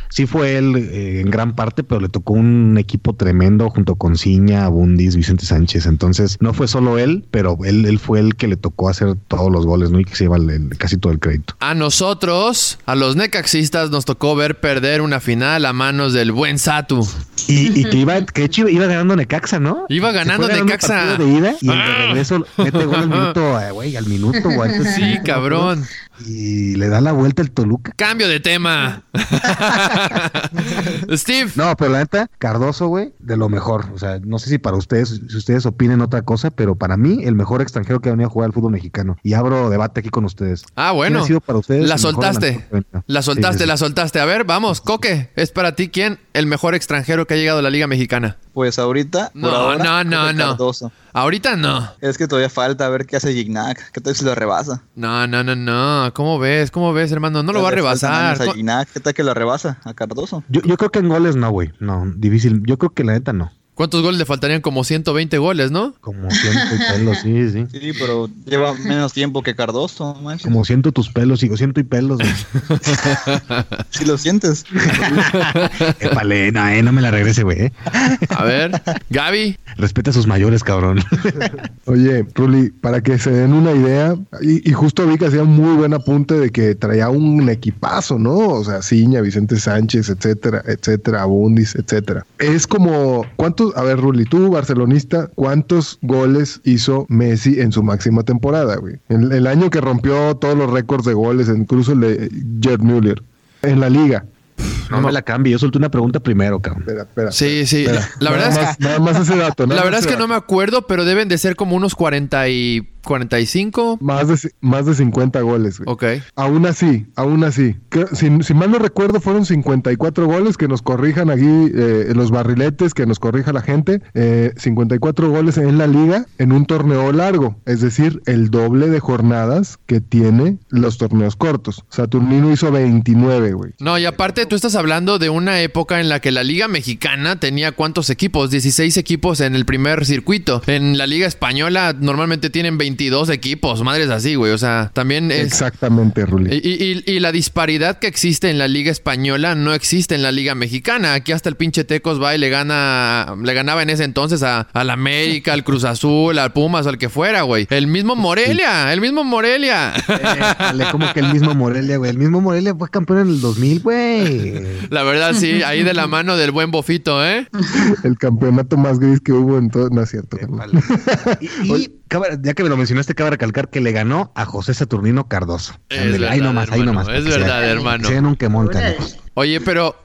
[SPEAKER 7] sí fue él eh, en gran parte, pero le tocó un equipo tremendo junto con Ciña, Bundis, Vicente Sánchez. Entonces, no fue solo él, pero él, él fue el que le tocó hacer todos los goles, ¿no? Y que se lleva el- el- casi todo el crédito.
[SPEAKER 2] A nosotros, a los necaxistas, nos tocó ver perder una final a manos del buen Satu.
[SPEAKER 7] Y, y que iba, que hecho iba ganando Necaxa, ¿no?
[SPEAKER 2] Iba ganando Necaxa.
[SPEAKER 7] de ida y el de
[SPEAKER 2] Ah.
[SPEAKER 7] regreso mete gol al minuto, eh, güey, al minuto, güey.
[SPEAKER 2] Sí, cabrón.
[SPEAKER 7] Y le da la vuelta el Toluca.
[SPEAKER 2] Cambio de tema. Steve.
[SPEAKER 7] No, pero la neta, Cardoso, güey, de lo mejor. O sea, no sé si para ustedes, si ustedes opinen otra cosa, pero para mí, el mejor extranjero que ha venido a jugar al fútbol mexicano. Y abro debate aquí con ustedes.
[SPEAKER 2] Ah,
[SPEAKER 7] ¿Quién
[SPEAKER 2] bueno.
[SPEAKER 7] ha sido para ustedes
[SPEAKER 2] La soltaste. La
[SPEAKER 7] Sí,
[SPEAKER 2] soltaste,
[SPEAKER 7] sí, sí.
[SPEAKER 2] la soltaste. A ver, vamos, Coque. Es para ti quién el mejor extranjero que ha llegado a la Liga Mexicana.
[SPEAKER 5] Pues ahorita. por
[SPEAKER 2] No,
[SPEAKER 5] ahora,
[SPEAKER 2] no, no, no.
[SPEAKER 5] Cardoso.
[SPEAKER 2] Ahorita no.
[SPEAKER 5] Es que todavía falta a ver qué hace Gignac. ¿Qué tal si lo rebasa?
[SPEAKER 2] No, no, no, no. ¿Cómo ves? ¿Cómo ves, hermano? No lo va a rebasar.
[SPEAKER 5] a Gignac. ¿Qué tal que lo rebasa a Cardoso?
[SPEAKER 7] Yo, yo creo que en goles no, güey. No, difícil. Yo creo que la neta no.
[SPEAKER 2] ¿Cuántos goles le faltarían? Como 120 goles, ¿no?
[SPEAKER 7] Como siento y pelos, sí, sí.
[SPEAKER 5] Sí, pero lleva menos tiempo que Cardoso, manches.
[SPEAKER 7] Como siento tus pelos, sigo siento y pelos, güey.
[SPEAKER 5] Si lo sientes.
[SPEAKER 7] Épale, no, eh, no me la regrese, güey. eh.
[SPEAKER 2] A ver, Gaby.
[SPEAKER 7] Respeta a sus mayores, cabrón.
[SPEAKER 6] Oye, Ruli, para que se den una idea, y, y justo vi que hacía un muy buen apunte de que traía un equipazo, ¿no? O sea, Ciña, Vicente Sánchez, etcétera, etcétera, Abundis, etcétera. Es como, ¿cuántos? A ver, Ruli, tú, barcelonista, ¿cuántos goles hizo Messi en su máxima temporada, güey? El, el año que rompió todos los récords de goles, incluso el de Gerd Müller, en la liga.
[SPEAKER 7] No me la cambie. Yo solté una pregunta primero, cabrón.
[SPEAKER 6] Espera, espera.
[SPEAKER 2] Sí, sí.
[SPEAKER 6] espera.
[SPEAKER 2] La
[SPEAKER 6] Nada
[SPEAKER 2] verdad es
[SPEAKER 6] más- Nada más ese dato, nada
[SPEAKER 2] La verdad es que no me acuerdo, pero deben de ser como unos 40 y 45.
[SPEAKER 6] Más de, más de 50 goles, güey.
[SPEAKER 2] Ok.
[SPEAKER 6] Aún así, aún así. Si, si mal no recuerdo, fueron 54 goles. Que nos corrijan aquí eh, los barriletes, que nos corrija la gente. Eh, 54 goles en la liga en un torneo largo. Es decir, el doble de jornadas que tiene los torneos cortos. Saturnino hizo 29, güey.
[SPEAKER 2] No, y aparte tú estás hablando de una época en la que la Liga Mexicana tenía cuántos equipos? 16 equipos en el primer circuito. En la Liga Española normalmente tienen 22 equipos, madres así, güey. O sea, también es...
[SPEAKER 6] Exactamente, Ruli.
[SPEAKER 2] Y, y- y la disparidad que existe en la Liga Española no existe en la Liga Mexicana. Aquí hasta el pinche Tecos va y le gana, le ganaba en ese entonces a, al América, al Cruz Azul, al Pumas, al que fuera, güey. El mismo Morelia, el mismo Morelia.
[SPEAKER 7] Dale, como que el mismo Morelia, güey. El mismo Morelia fue campeón en el 2000, güey.
[SPEAKER 2] La verdad, sí, ahí de la mano del buen bofito, ¿eh?
[SPEAKER 6] El campeonato más gris que hubo en todo. No es cierto. carnal.
[SPEAKER 7] Y, y ya que me lo mencionaste, cabe recalcar que le ganó a José Saturnino Cardoso.
[SPEAKER 2] Es
[SPEAKER 7] Ándale,
[SPEAKER 2] verdad,
[SPEAKER 7] ahí nomás, ahí
[SPEAKER 2] hermano,
[SPEAKER 7] nomás. para
[SPEAKER 2] es verdad, hermano.
[SPEAKER 7] Un.
[SPEAKER 2] Oye, pero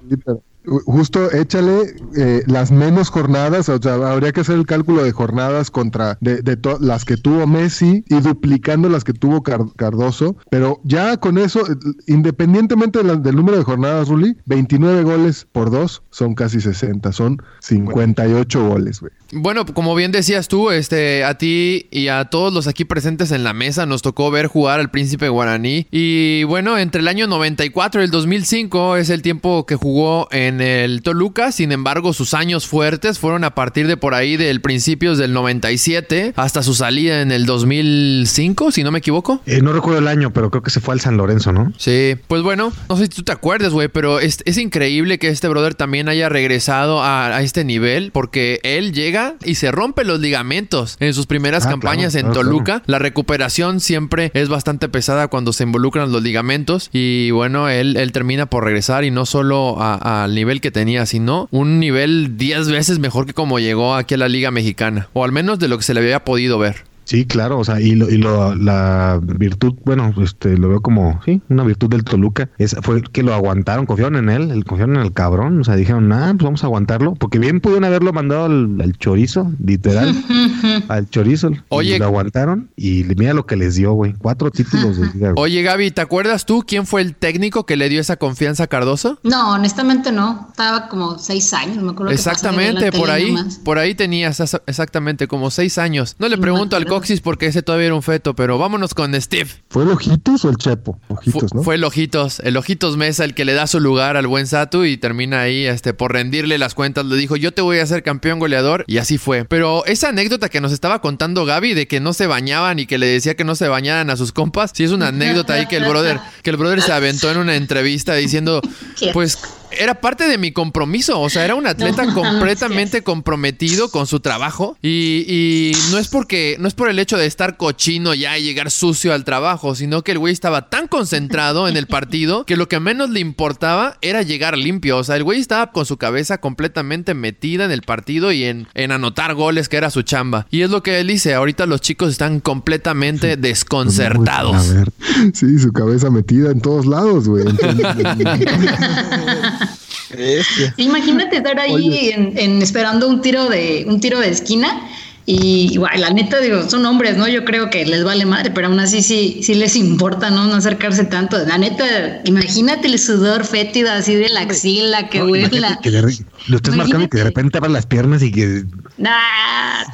[SPEAKER 6] Justo échale eh, las menos jornadas, o sea, habría que hacer el cálculo de jornadas contra de, de las que tuvo Messi y duplicando las que tuvo Car- Cardoso, pero ya con eso, independientemente del número de jornadas, Ruli, 29 goles por dos son casi 60, son 58 goles, güey.
[SPEAKER 2] Bueno, como bien decías tú, este, a ti y a todos los aquí presentes en la mesa nos tocó ver jugar al príncipe guaraní. Y bueno, entre el año 94 y el 2005 es el tiempo que jugó en en el Toluca, sin embargo sus años fuertes fueron a partir de por ahí del principios del 97 hasta su salida en el 2005, si no me equivoco.
[SPEAKER 7] Eh, no recuerdo el año, pero creo que se fue al San Lorenzo, ¿no?
[SPEAKER 2] Sí, pues bueno, no sé si tú te acuerdas, güey, pero es, es increíble que este brother también haya regresado a, a este nivel porque él llega y se rompe los ligamentos en sus primeras
[SPEAKER 7] Ah,
[SPEAKER 2] campañas
[SPEAKER 7] claro,
[SPEAKER 2] en
[SPEAKER 7] claro,
[SPEAKER 2] Toluca. La recuperación siempre es bastante pesada cuando se involucran los ligamentos y bueno, él, él termina por regresar y no solo al nivel que tenía, sino un nivel 10 veces mejor que como llegó aquí a la Liga Mexicana, o al menos de lo que se le había podido ver.
[SPEAKER 7] Sí, claro, o sea, y, lo, y lo- la virtud, bueno, este, lo veo como, sí, una virtud del Toluca, es, fue que lo aguantaron, confiaron en él, el, confiaron en el cabrón, o sea, dijeron, ah, pues vamos a aguantarlo, porque bien pudieron haberlo mandado al, al chorizo, literal, al chorizo,
[SPEAKER 2] Oye.
[SPEAKER 7] y lo aguantaron, y mira lo que les dio, güey, cuatro títulos de liga.
[SPEAKER 2] Oye Gaby, ¿te acuerdas tú quién fue el técnico que le dio esa confianza a Cardoso?
[SPEAKER 4] No, honestamente no. Estaba como seis años, me acuerdo
[SPEAKER 2] Exactamente, por ahí,
[SPEAKER 4] nomás.
[SPEAKER 2] por ahí tenías exactamente como seis años. No le pregunto al. Coxis porque ese todavía era un feto, pero vámonos con Steve.
[SPEAKER 6] ¿Fue el Ojitos o el Chepo?
[SPEAKER 2] Fu-
[SPEAKER 6] Ojitos, ¿no?
[SPEAKER 2] Fue el Ojitos, el Ojitos Mesa el que le da su lugar al buen Satu y termina ahí este, por rendirle las cuentas. Le dijo, yo te voy a hacer campeón goleador y así fue. Pero esa anécdota que nos estaba contando Gaby de que no se bañaban y que le decía que no se bañaran a sus compas, sí es una anécdota ahí que el brother, que el brother se aventó en una entrevista diciendo, pues era parte de mi compromiso, o sea, era un atleta
[SPEAKER 4] No,
[SPEAKER 2] completamente comprometido con su trabajo y, y no es porque, no es por el hecho de estar cochino ya y llegar sucio al trabajo, sino que el güey estaba tan concentrado en el partido que lo que menos le importaba era llegar limpio, o sea, el güey estaba con su cabeza completamente metida en el partido y en, en anotar goles, que era su chamba. Y es lo que él dice, ahorita los chicos están completamente
[SPEAKER 7] A
[SPEAKER 2] desconcertados.
[SPEAKER 7] ver,
[SPEAKER 6] Sí, su cabeza metida en todos lados, güey.
[SPEAKER 4] Imagínate estar ahí en, en esperando un tiro de un tiro de esquina y igual, la neta digo, son hombres, ¿no? Yo creo que les vale madre, pero aún así sí, sí les importa, ¿no? No acercarse tanto. La neta, imagínate el sudor fétido así de la axila que
[SPEAKER 7] no,
[SPEAKER 4] huela.
[SPEAKER 7] imagínate que de lo estés marcando y que de
[SPEAKER 4] Imagínate.
[SPEAKER 7] repente abra las piernas y que
[SPEAKER 4] Nah,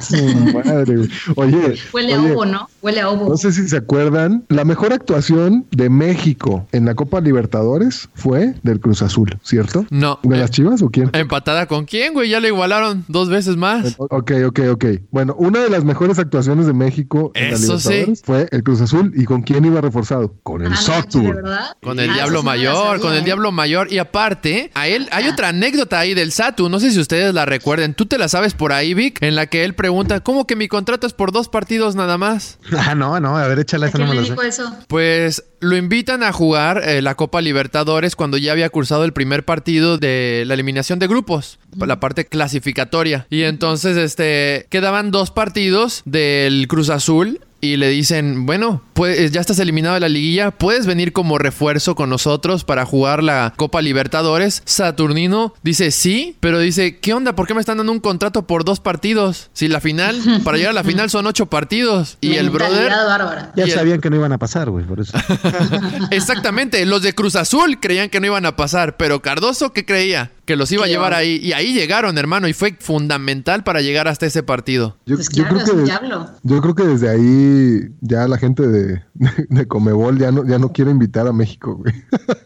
[SPEAKER 6] Madre. Oye,
[SPEAKER 4] huele a
[SPEAKER 6] oye,
[SPEAKER 4] ovo, ¿no? Huele a ovo.
[SPEAKER 6] No sé si se acuerdan, la mejor actuación de México en la Copa Libertadores fue del Cruz Azul, ¿cierto?
[SPEAKER 2] No.
[SPEAKER 6] ¿De las Chivas o quién?
[SPEAKER 2] ¿Empatada con quién, güey? Ya le igualaron dos veces más.
[SPEAKER 6] Ok, ok, ok. Bueno, una de las mejores actuaciones de México en la
[SPEAKER 2] Eso sí.
[SPEAKER 6] Libertadores fue el Cruz Azul. ¿Y con quién iba reforzado? Con el
[SPEAKER 4] Ah.
[SPEAKER 2] Con el
[SPEAKER 4] Ah,
[SPEAKER 2] Diablo
[SPEAKER 4] la
[SPEAKER 2] Mayor,
[SPEAKER 4] sabía,
[SPEAKER 2] con el
[SPEAKER 4] ¿eh?
[SPEAKER 2] Diablo Mayor. Y aparte, a él hay otra anécdota ahí del Satu. No sé si ustedes la recuerden. Tú te la sabes por ahí, Vic, en la que él pregunta, ¿cómo que mi contrato es por dos partidos nada más?
[SPEAKER 7] Ah, no, no, a ver, échala,
[SPEAKER 4] ¿A
[SPEAKER 7] esa no me la
[SPEAKER 4] eso?
[SPEAKER 2] Pues lo invitan a jugar eh, la Copa Libertadores cuando ya había cursado el primer partido de la eliminación de grupos, la parte clasificatoria. Y entonces, este, quedaban dos partidos del Cruz Azul. Y le dicen, bueno, pues ya estás eliminado de la liguilla, puedes venir como refuerzo con nosotros para jugar la Copa Libertadores. Saturnino dice sí, pero dice, ¿qué onda? ¿Por qué me están dando un contrato por dos partidos? Si la final, para llegar a la final son ocho partidos. Y el brother...
[SPEAKER 4] Bárbara.
[SPEAKER 7] Ya
[SPEAKER 2] el-
[SPEAKER 7] sabían que no iban a pasar, güey, por eso.
[SPEAKER 2] Exactamente, los de Cruz Azul creían que no iban a pasar, pero Cardoso, ¿qué creía? Que los iba a llevar ahí. Y ahí llegaron, hermano, y fue fundamental para llegar hasta ese partido.
[SPEAKER 6] Yo,
[SPEAKER 4] Pues
[SPEAKER 6] yo creo que,
[SPEAKER 4] diablo.
[SPEAKER 6] yo creo que desde ahí ya la gente de, de Comebol ya no, ya no quiere invitar a México, güey.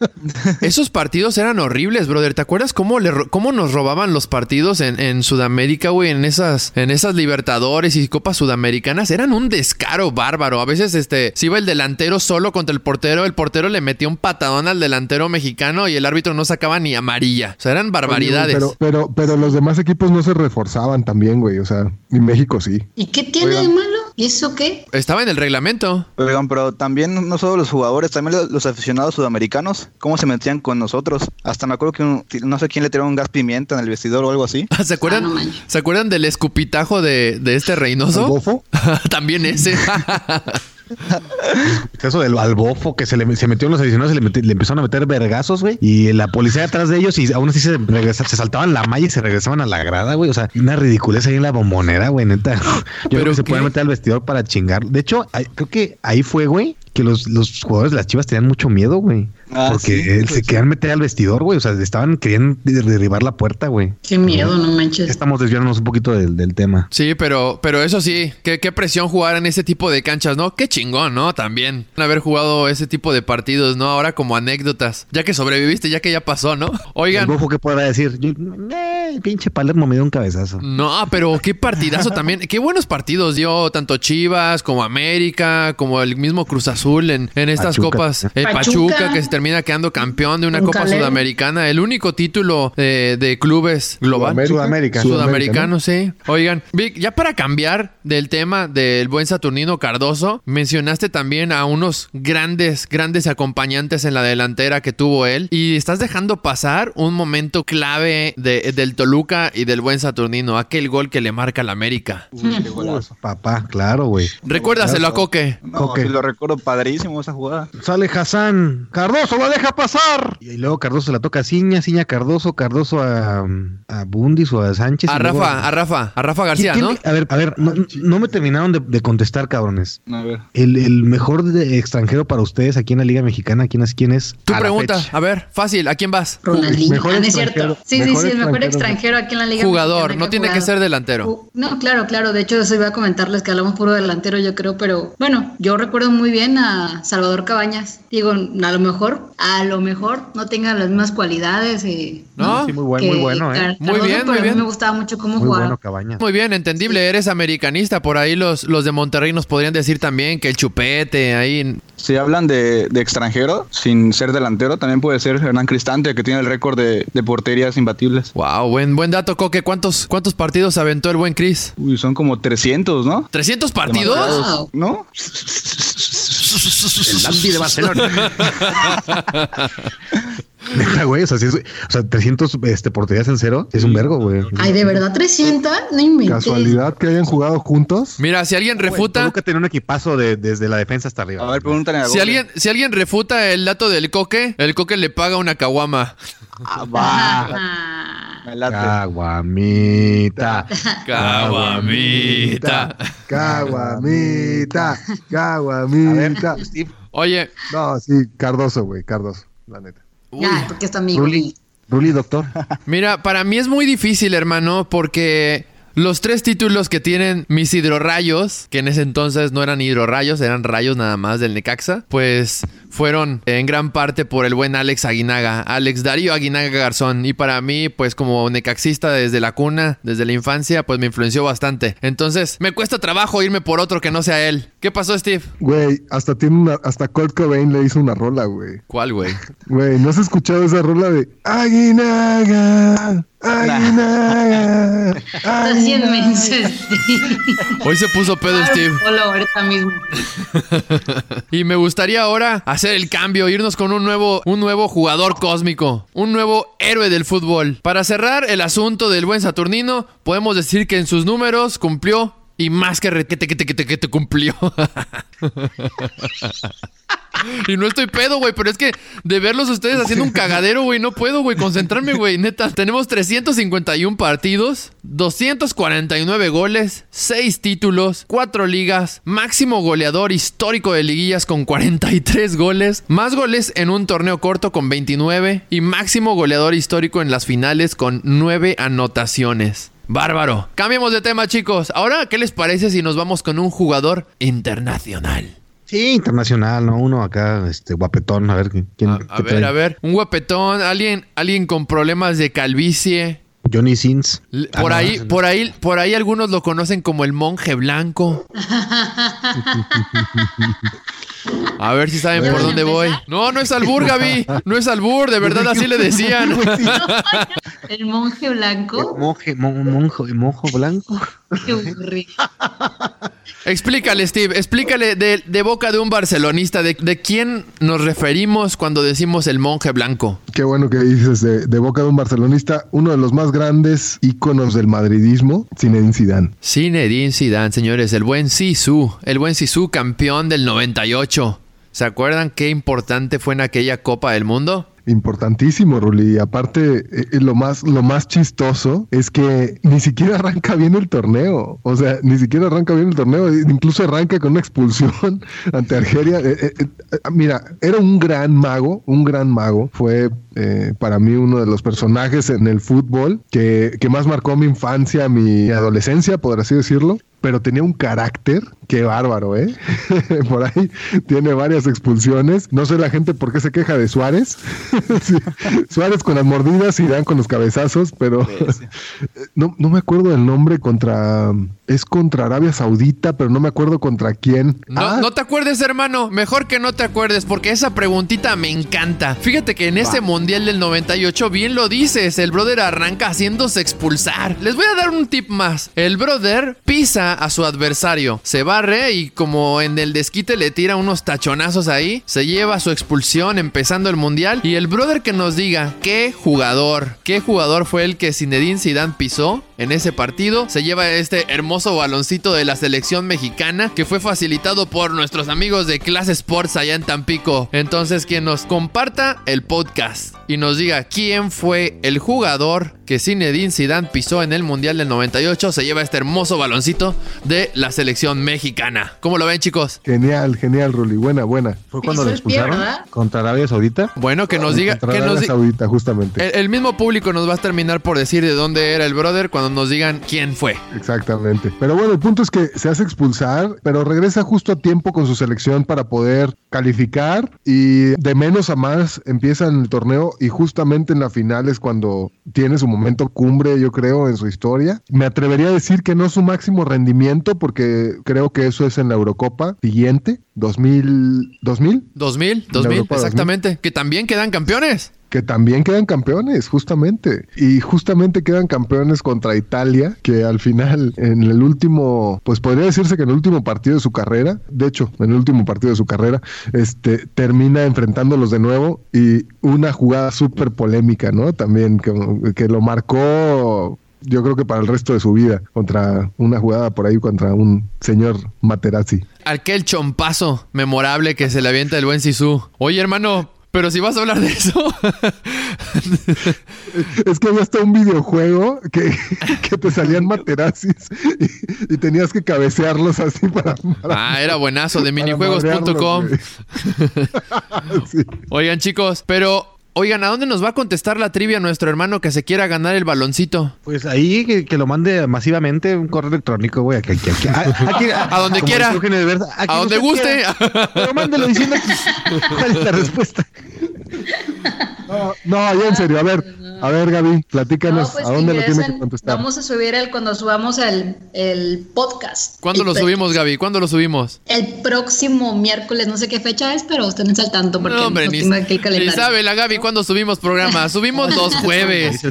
[SPEAKER 2] Esos partidos eran horribles, brother. ¿Te acuerdas cómo, le cómo nos robaban los partidos en, en Sudamérica, güey? En esas, en esas Libertadores y Copas Sudamericanas. Eran un descaro bárbaro. A veces, este, si iba el delantero solo contra el portero, el portero le metía un patadón al delantero mexicano y el árbitro no sacaba ni amarilla. O sea, eran barbaridades.
[SPEAKER 6] Pero, pero, pero los demás equipos no se reforzaban también, güey. O sea, y México sí.
[SPEAKER 4] ¿Y qué tiene de malo? ¿Y eso qué?
[SPEAKER 2] Estaba en el reglamento.
[SPEAKER 5] Oigan, pero también no solo los jugadores, también los- aficionados sudamericanos, cómo se metían con nosotros. Hasta me acuerdo que un- no sé quién le tiró un gas pimienta en el vestidor o algo así.
[SPEAKER 2] ¿Se acuerdan,
[SPEAKER 4] Ah, no.
[SPEAKER 2] ¿Se acuerdan del escupitajo de, de este
[SPEAKER 6] ¿El
[SPEAKER 2] Reynoso?
[SPEAKER 6] bofo?
[SPEAKER 2] También ese.
[SPEAKER 7] Eso del albofo que se le se metió en los aficionados y le, le empezaron a meter vergazos, güey. Y la policía detrás de ellos y aún así se regresa- se saltaban la malla y se regresaban a la grada, güey. O sea, una ridiculez ahí en la bombonera, güey, neta. Yo
[SPEAKER 2] ¿Pero
[SPEAKER 7] creo que se pueden meter al vestidor para chingar. De hecho, creo que ahí fue, güey, que los, los jugadores de las chivas tenían mucho miedo, güey.
[SPEAKER 5] Ah,
[SPEAKER 7] porque
[SPEAKER 5] sí,
[SPEAKER 7] él
[SPEAKER 5] pues
[SPEAKER 7] se
[SPEAKER 5] sí.
[SPEAKER 7] querían meter al vestidor, güey. O sea, estaban queriendo derribar la puerta, güey.
[SPEAKER 4] Qué miedo, no manches.
[SPEAKER 7] Estamos desviándonos un poquito del, del tema.
[SPEAKER 2] Sí, pero, pero eso sí, qué, qué presión jugar en ese tipo de canchas, ¿no? Qué chingón, ¿no? También haber jugado ese tipo de partidos, ¿no? Ahora como anécdotas. Ya que sobreviviste, ya que ya pasó, ¿no?
[SPEAKER 7] El
[SPEAKER 2] Oigan.
[SPEAKER 7] bofo que podrá decir, yo, eh, el pinche Palermo me dio un cabezazo.
[SPEAKER 2] No, pero qué partidazo también. Qué buenos partidos dio tanto Chivas como América, como el mismo Cruz Azul en, en estas
[SPEAKER 7] Pachuca.
[SPEAKER 2] copas. El Pachuca.
[SPEAKER 4] Pachuca.
[SPEAKER 2] que se termina quedando campeón de una copa sudamericana. El único título eh, de clubes global.
[SPEAKER 7] Sudamérica.
[SPEAKER 2] Sudamericano, sí. Oigan, Vic, ya para cambiar del tema del buen Saturnino Cardoso, mencionaste también a unos grandes, grandes acompañantes en la delantera que tuvo él. Y estás dejando pasar un momento clave de- del Toluca y del buen Saturnino, aquel gol que le marca al América.
[SPEAKER 5] Uy, qué golazo.
[SPEAKER 7] Papá, claro, güey.
[SPEAKER 2] Recuérdaselo a Coque.
[SPEAKER 5] No, sí lo recuerdo padrísimo esa jugada.
[SPEAKER 7] Sale Hassan. Cardoso la deja pasar. Y luego Cardoso se la toca a Ciña, Ciña a Cardoso, Cardoso a, a Bundis o a Sánchez.
[SPEAKER 2] A Rafa, a Rafa, a Rafa García,
[SPEAKER 7] ¿Quién-
[SPEAKER 2] ¿no?
[SPEAKER 7] quién- A ver, a ver, no, no me terminaron de, de contestar, cabrones.
[SPEAKER 5] A ver.
[SPEAKER 7] El, el mejor de- extranjero para ustedes aquí en la Liga Mexicana, ¿quién es? ¿Quién es?
[SPEAKER 2] Tu pregunta, a ver, fácil, ¿a quién vas?
[SPEAKER 4] Ronaldinho.
[SPEAKER 6] Mejor
[SPEAKER 4] Ah, no es cierto. Sí, sí,
[SPEAKER 6] Mejor
[SPEAKER 4] sí, el mejor
[SPEAKER 6] extranjero.
[SPEAKER 4] aquí en la Liga
[SPEAKER 2] Jugador,
[SPEAKER 4] Mexicana
[SPEAKER 2] no tiene que ser delantero.
[SPEAKER 4] Uh, No, claro, claro. De hecho, eso iba a comentarles que hablamos puro delantero, yo creo, pero bueno, yo recuerdo muy bien a Salvador Cabañas. Digo, a lo mejor, a lo mejor no tenga las mismas cualidades. eh,
[SPEAKER 2] ¿No?
[SPEAKER 7] Sí, muy bueno,
[SPEAKER 4] que
[SPEAKER 7] muy bueno, ¿eh?
[SPEAKER 2] Muy bien,
[SPEAKER 4] pero
[SPEAKER 2] muy
[SPEAKER 4] a mí
[SPEAKER 2] bien.
[SPEAKER 4] me gustaba mucho cómo
[SPEAKER 7] Muy
[SPEAKER 4] jugaba.
[SPEAKER 7] bueno.
[SPEAKER 2] Muy bien, entendible, eres americanista. Por ahí los, los de Monterrey nos podrían decir también que el chupete ahí.
[SPEAKER 5] Si hablan de, de extranjero, sin ser delantero, también puede ser Hernán Cristante, que tiene el récord de, de porterías imbatibles.
[SPEAKER 2] Wow, buen, buen dato, Coque. ¿Cuántos, ¿Cuántos partidos aventó el buen Chris?
[SPEAKER 5] Uy, son como 300, ¿no?
[SPEAKER 2] ¿300 partidos?
[SPEAKER 4] Wow.
[SPEAKER 5] ¿No?
[SPEAKER 7] El Dandy de Barcelona. Neta, güey, o sea, si es- o sea, 300 este, porterías en cero, es un vergo, güey.
[SPEAKER 4] Ay, de verdad, 300, no inventé.
[SPEAKER 6] Casualidad que hayan jugado juntos.
[SPEAKER 2] Mira, si alguien refuta,
[SPEAKER 7] Nunca tenía un equipazo de, desde la defensa hasta arriba.
[SPEAKER 5] A ver, pregúntale a
[SPEAKER 2] si alguien, si alguien refuta el dato del Coque, el Coque le paga una caguama.
[SPEAKER 5] Ah, va.
[SPEAKER 7] Caguamita.
[SPEAKER 2] Caguamita.
[SPEAKER 6] Caguamita,
[SPEAKER 7] A ver,
[SPEAKER 6] caguamita.
[SPEAKER 2] Oye,
[SPEAKER 6] No, sí, Cardoso, güey, Cardoso, la neta.
[SPEAKER 2] uy,
[SPEAKER 4] ya, porque es tu amigo.
[SPEAKER 7] Ruli, Ruli, doctor.
[SPEAKER 2] Mira, para mí es muy difícil, hermano, porque los tres títulos que tienen mis hidrorrayos, que en ese entonces no eran hidrorrayos, eran rayos nada más del Necaxa, pues fueron en gran parte por el buen Alex Aguinaga, Alex Darío Aguinaga Garzón. Y para mí, pues como necaxista desde la cuna, desde la infancia, pues me influenció bastante. Entonces, me cuesta trabajo irme por otro que no sea él. ¿Qué pasó, Steve?
[SPEAKER 6] Güey, hasta tiene una, hasta Kurt Cobain le hizo una rola, güey.
[SPEAKER 2] ¿Cuál, güey?
[SPEAKER 6] Güey, ¿no has escuchado esa rola de Aguinaga? Aguinaga.
[SPEAKER 4] Estás bien
[SPEAKER 6] Aguinaga"?
[SPEAKER 4] menso, Steve.
[SPEAKER 2] Hoy se puso pedo, Steve.
[SPEAKER 4] Hola, ahorita mismo.
[SPEAKER 2] Y me gustaría ahora hacer el cambio, irnos con un nuevo, un nuevo jugador cósmico, un nuevo héroe del fútbol. Para cerrar el asunto del buen Saturnino, podemos decir que en sus números cumplió y más que te cumplió. Y no estoy pedo, güey, pero es que de verlos ustedes haciendo un cagadero, güey, no puedo, güey, concentrarme, güey, neta. Tenemos 351 partidos, 249 goles, 6 títulos, 4 ligas, máximo goleador histórico de liguillas con 43 goles, más goles en un torneo corto con 29 y máximo goleador histórico en las finales con 9 anotaciones. Bárbaro. Cambiemos de tema, chicos. Ahora, ¿qué les parece si nos vamos con un jugador internacional?
[SPEAKER 7] Sí, internacional, ¿no? Uno acá, este, guapetón, a ver quién.
[SPEAKER 2] A, a
[SPEAKER 7] qué
[SPEAKER 2] ver,
[SPEAKER 7] trae?
[SPEAKER 2] a ver. Un guapetón, alguien, alguien con problemas de calvicie.
[SPEAKER 7] Johnny Sins. Ah,
[SPEAKER 2] Por ahí,
[SPEAKER 7] no.
[SPEAKER 2] por ahí, por ahí algunos lo conocen como el monje blanco. A ver si saben por
[SPEAKER 4] ¿Ya van a
[SPEAKER 2] dónde voy. No, no es albur, Gaby. No es albur, de verdad así le decían.
[SPEAKER 4] El monje blanco.
[SPEAKER 7] Monje, mon- monjo, monjo blanco.
[SPEAKER 4] Qué aburrido.
[SPEAKER 2] Explícale, Steve, explícale de, de boca de un barcelonista, de, de quién nos referimos cuando decimos el monje blanco.
[SPEAKER 6] Qué bueno que dices de, de boca de un barcelonista, uno de los más grandes íconos del madridismo, Zinedine Zidane.
[SPEAKER 2] Zinedine Zidane, señores, el buen Sisu, el buen Sisu campeón del 98. ¿Se acuerdan qué importante fue en aquella Copa del Mundo?
[SPEAKER 6] Importantísimo, Ruli. Aparte, eh, eh, lo más, lo más chistoso es que ni siquiera arranca bien el torneo. O sea, ni siquiera arranca bien el torneo. Incluso arranca con una expulsión ante Argelia. Eh, mira, era un gran mago, un gran mago. Fue para mí uno de los personajes en el fútbol que, que más marcó mi infancia, mi adolescencia, por así decirlo pero tenía un carácter, qué bárbaro, ¿eh? por ahí tiene varias expulsiones. No sé la gente por qué se queja de Suárez. Suárez con las mordidas y Dan con los cabezazos, pero no, no me acuerdo del nombre contra es contra Arabia Saudita, pero no me acuerdo contra quién.
[SPEAKER 2] No,
[SPEAKER 6] ah.
[SPEAKER 2] no te acuerdes, hermano. Mejor que no te acuerdes, porque esa preguntita me encanta. Fíjate que en ese Mundial del 98, bien lo dices, el brother arranca haciéndose expulsar. Les voy a dar un tip más. El brother pisa a su adversario, se barre y como en el desquite le tira unos tachonazos ahí, se lleva su expulsión empezando el Mundial. Y el brother que nos diga qué jugador, qué jugador fue el que Zinedine Zidane pisó en ese partido, se lleva este hermoso baloncito de la selección mexicana que fue facilitado por nuestros amigos de Clase Sports allá en Tampico. Entonces, quien nos comparta el podcast y nos diga quién fue el jugador que Zinedine Zidane pisó en el Mundial del 98 se lleva este hermoso baloncito de la selección mexicana. ¿Cómo lo ven, chicos?
[SPEAKER 6] Genial, genial, Ruli. Buena, buena.
[SPEAKER 7] ¿Fue cuando lo expulsaron contra Arabia Saudita?
[SPEAKER 2] Bueno, que nos diga...
[SPEAKER 6] Contra
[SPEAKER 2] que
[SPEAKER 6] Arabia
[SPEAKER 2] nos
[SPEAKER 6] Saudita, justamente.
[SPEAKER 2] el, el mismo público nos va a terminar por decir de dónde era el brother cuando nos digan quién fue.
[SPEAKER 6] Exactamente. Pero bueno, el punto es que se hace expulsar, pero regresa justo a tiempo con su selección para poder calificar y de menos a más empieza en el torneo y justamente en la final es cuando tiene su momento cumbre, yo creo, en su historia. Me atrevería a decir que no su máximo rendimiento porque creo que eso es en la Eurocopa siguiente, 2000, 2000
[SPEAKER 2] 2000,
[SPEAKER 6] La
[SPEAKER 2] 2000,
[SPEAKER 6] Europa 2000.
[SPEAKER 2] exactamente. Que también quedan campeones.
[SPEAKER 6] Que también quedan campeones, justamente. Y justamente quedan campeones contra Italia, que al final, en el último, pues podría decirse que en el último partido de su carrera, de hecho, en el último partido de su carrera, este, termina enfrentándolos de nuevo y una jugada súper polémica, ¿no? También que, que lo marcó yo creo que para el resto de su vida, contra una jugada por ahí contra un señor Materazzi.
[SPEAKER 2] Aquel chompazo memorable que se le avienta el buen Sisu. Oye, hermano, pero si vas a hablar de eso.
[SPEAKER 6] Es que había hasta un videojuego que, que te salían materazzis y, y tenías que cabecearlos así para. para-
[SPEAKER 2] ah, era buenazo de minijuegos.com.
[SPEAKER 6] Sí.
[SPEAKER 2] Oigan, chicos, pero. Oigan, ¿a dónde nos va a contestar la trivia nuestro hermano que se quiera ganar el baloncito?
[SPEAKER 7] Pues ahí que, que lo mande masivamente un correo electrónico, güey. Aquí, aquí, aquí, a, aquí-
[SPEAKER 2] A donde quiera.
[SPEAKER 7] Versa,
[SPEAKER 2] A donde guste.
[SPEAKER 7] quiera. Pero mándelo diciendo cuál es la respuesta.
[SPEAKER 6] No, no, ya en serio. A ver, a ver, Gaby, platícanos
[SPEAKER 4] No, pues
[SPEAKER 6] a dónde lo tiene que contestar.
[SPEAKER 4] Vamos a subir el cuando subamos el, el podcast.
[SPEAKER 2] ¿Cuándo
[SPEAKER 4] El
[SPEAKER 2] lo
[SPEAKER 4] pre-
[SPEAKER 2] subimos, Gaby? ¿Cuándo lo subimos?
[SPEAKER 4] El próximo miércoles, no sé qué fecha es, pero estén al tanto porque
[SPEAKER 2] No, hombre,
[SPEAKER 4] no
[SPEAKER 2] ni, ni
[SPEAKER 4] calendario.
[SPEAKER 2] sabe la Gaby cuándo subimos programa. Subimos los jueves.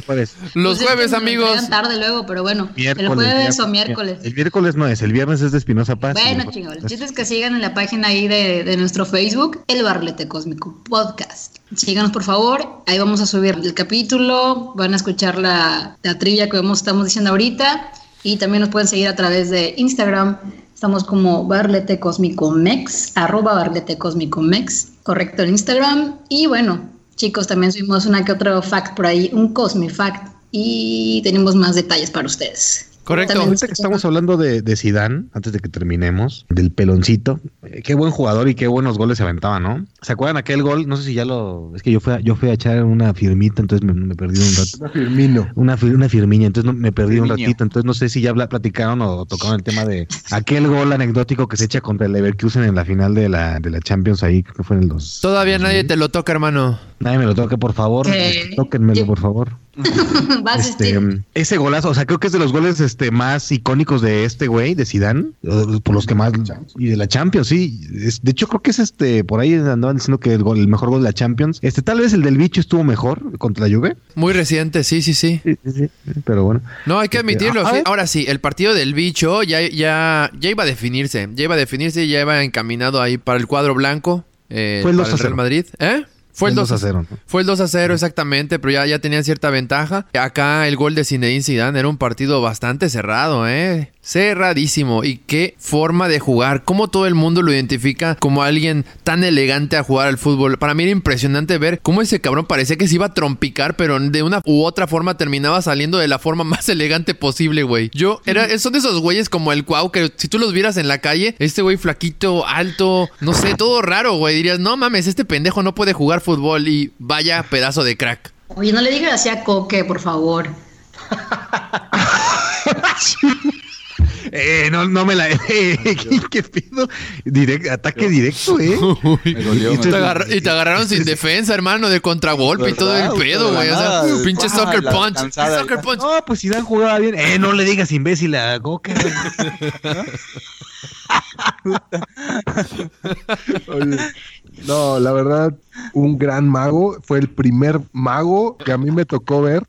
[SPEAKER 2] Los
[SPEAKER 4] Pues
[SPEAKER 2] jueves, amigos.
[SPEAKER 4] tarde luego, pero bueno.
[SPEAKER 7] Miércoles,
[SPEAKER 4] el jueves
[SPEAKER 7] miércoles.
[SPEAKER 4] o miércoles.
[SPEAKER 7] El miércoles no es, el viernes es de Espinosa Paz.
[SPEAKER 4] Bueno, chingados. El chiste es que sigan en la página ahí de, de nuestro Facebook, El Barlete Cósmico Podcast. Síganos, por favor. Ahí vamos a subir el capítulo. Van a escuchar la, la trivia que vamos, estamos diciendo ahorita. Y también nos pueden seguir a través de Instagram. Estamos como Barlete Cósmico Mex, arroba Barlete Cósmico Mex, correcto en Instagram. Y bueno, chicos, también subimos una que otro fact por ahí, un Cosmi Fact. Y tenemos más detalles para ustedes.
[SPEAKER 2] Correcto.
[SPEAKER 7] Ahorita que estamos hablando de, de Zidane, antes de que terminemos, del peloncito, eh, qué buen jugador y qué buenos goles se aventaba, ¿no? ¿Se acuerdan aquel gol? No sé si ya lo... Es que yo fui a, yo fui a echar una firmita, entonces me, me perdí un rato.
[SPEAKER 6] Una Firmino.
[SPEAKER 7] Una, fir- una firmiña, entonces no- me perdí un ratito, entonces no sé si ya habla- platicaron o tocaron el tema de aquel gol anecdótico que se echa contra el Leverkusen en la final de la, de la Champions ahí, creo que fue en el 2.
[SPEAKER 2] Todavía nadie te lo toca, hermano.
[SPEAKER 7] Nadie me lo toque, por favor. Tóquenmelo, por favor.
[SPEAKER 4] Va a
[SPEAKER 7] Este, ese golazo, o sea, creo que es de los goles este, más icónicos de este güey, de Zidane, o por los que más y de la Champions, sí. Es- de hecho, creo que es este, por ahí andaban diciendo que el, gol, el mejor gol de la Champions. Este, tal vez el del bicho estuvo mejor contra la Juve.
[SPEAKER 2] Muy reciente, sí, sí, sí.
[SPEAKER 7] Sí, sí, sí, Pero bueno.
[SPEAKER 2] No, hay que admitirlo.
[SPEAKER 7] a
[SPEAKER 2] sí.
[SPEAKER 7] ver.
[SPEAKER 2] Ahora sí, el partido del bicho ya, ya, ya iba a definirse. Ya iba a definirse, ya iba encaminado ahí para el cuadro blanco. eh,
[SPEAKER 7] Fue el
[SPEAKER 2] para
[SPEAKER 7] 2 a
[SPEAKER 2] Real
[SPEAKER 7] 0.
[SPEAKER 2] Madrid. ¿Eh? Fue el 2 a 0.
[SPEAKER 7] 0.
[SPEAKER 2] Fue el 2 a 0, exactamente, pero ya, ya tenían cierta ventaja. Acá el gol de Zinedine Zidane era un partido bastante cerrado, ¿eh? Cerradísimo. Y qué forma de jugar. Cómo todo el mundo lo identifica como alguien tan elegante a jugar al fútbol. Para mí era impresionante ver cómo ese cabrón parecía que se iba a trompicar, pero de una u otra forma terminaba saliendo de la forma más elegante posible, güey. Yo era, son de esos güeyes como el Cuau, que si tú los vieras en la calle, este güey flaquito, alto, no sé, todo raro, güey. Dirías, no mames, este pendejo no puede jugar fútbol y vaya pedazo de crack.
[SPEAKER 4] Oye, no le digas así a Coque, por favor.
[SPEAKER 7] Eh, no, no me la. Eh, ¿qué, qué pido? Direct, ataque directo, ¿eh?
[SPEAKER 2] Uy,
[SPEAKER 5] dolió,
[SPEAKER 2] y,
[SPEAKER 5] me
[SPEAKER 2] te y agarraron sin defensa, hermano, de contragolpe y todo el pedo, güey. O sea, pinche
[SPEAKER 5] ah,
[SPEAKER 2] soccer punch.
[SPEAKER 5] cansada,
[SPEAKER 2] Soccer punch.
[SPEAKER 7] No, pues Zidane jugaba bien. Eh, no le digas imbécil a.
[SPEAKER 6] Oye, no, la verdad, un gran mago. Fue el primer mago que a mí me tocó ver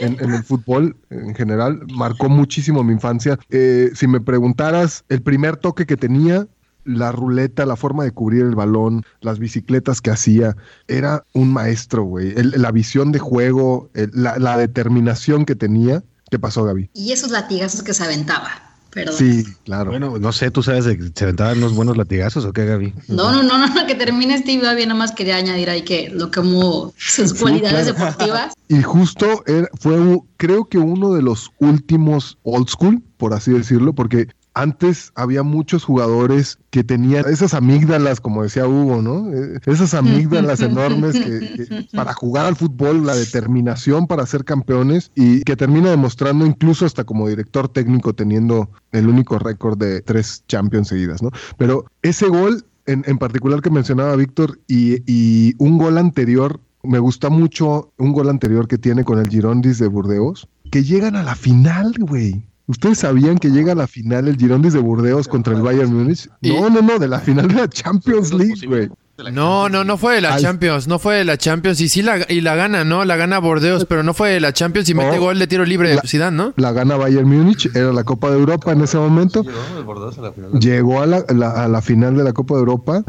[SPEAKER 6] en, el fútbol en general. Marcó muchísimo mi infancia. Eh, si me preguntaras, el primer toque que tenía, la ruleta, la forma de cubrir el balón, las bicicletas que hacía, era un maestro, güey. La visión de juego, la, la determinación que tenía. ¿Qué pasó, Gaby?
[SPEAKER 4] Y esos latigazos que se aventaba. Perdón.
[SPEAKER 6] Sí, claro.
[SPEAKER 7] Bueno, no sé, ¿tú sabes se aventaban unos buenos latigazos o qué, Gaby?
[SPEAKER 4] No, no, no, no, no, que termine Steve Gaby, nada más quería añadir ahí que lo como sus cualidades
[SPEAKER 6] claro.
[SPEAKER 4] deportivas.
[SPEAKER 6] Y justo era- fue, creo que uno de los últimos old school, por así decirlo, porque antes había muchos jugadores que tenían esas amígdalas, como decía Hugo, ¿no? Eh, Esas amígdalas enormes que, que para jugar al fútbol, la determinación para ser campeones y que termina demostrando incluso hasta como director técnico teniendo el único récord de tres Champions seguidas, ¿no? Pero ese gol en, en particular que mencionaba Víctor y, y un gol anterior me gusta mucho un gol anterior que tiene con el Girondis de Burdeos, que llegan a la final, güey. ¿Ustedes sabían que llega a la final el Girondis de Burdeos contra el Bayern Múnich? No, no, no, de la final de la Champions League, güey.
[SPEAKER 2] No, no, no fue de la
[SPEAKER 6] Al-
[SPEAKER 2] Champions, no fue de la Champions y sí la y la gana, ¿no? La gana Bordeos, pero no fue de la Champions y
[SPEAKER 6] No.
[SPEAKER 2] mete gol de tiro libre de
[SPEAKER 6] La-
[SPEAKER 2] Zidane, ¿no?
[SPEAKER 6] La gana Bayern Múnich, era la Copa de Europa en ese momento. Llegó a la, la- a la final de la Copa de Europa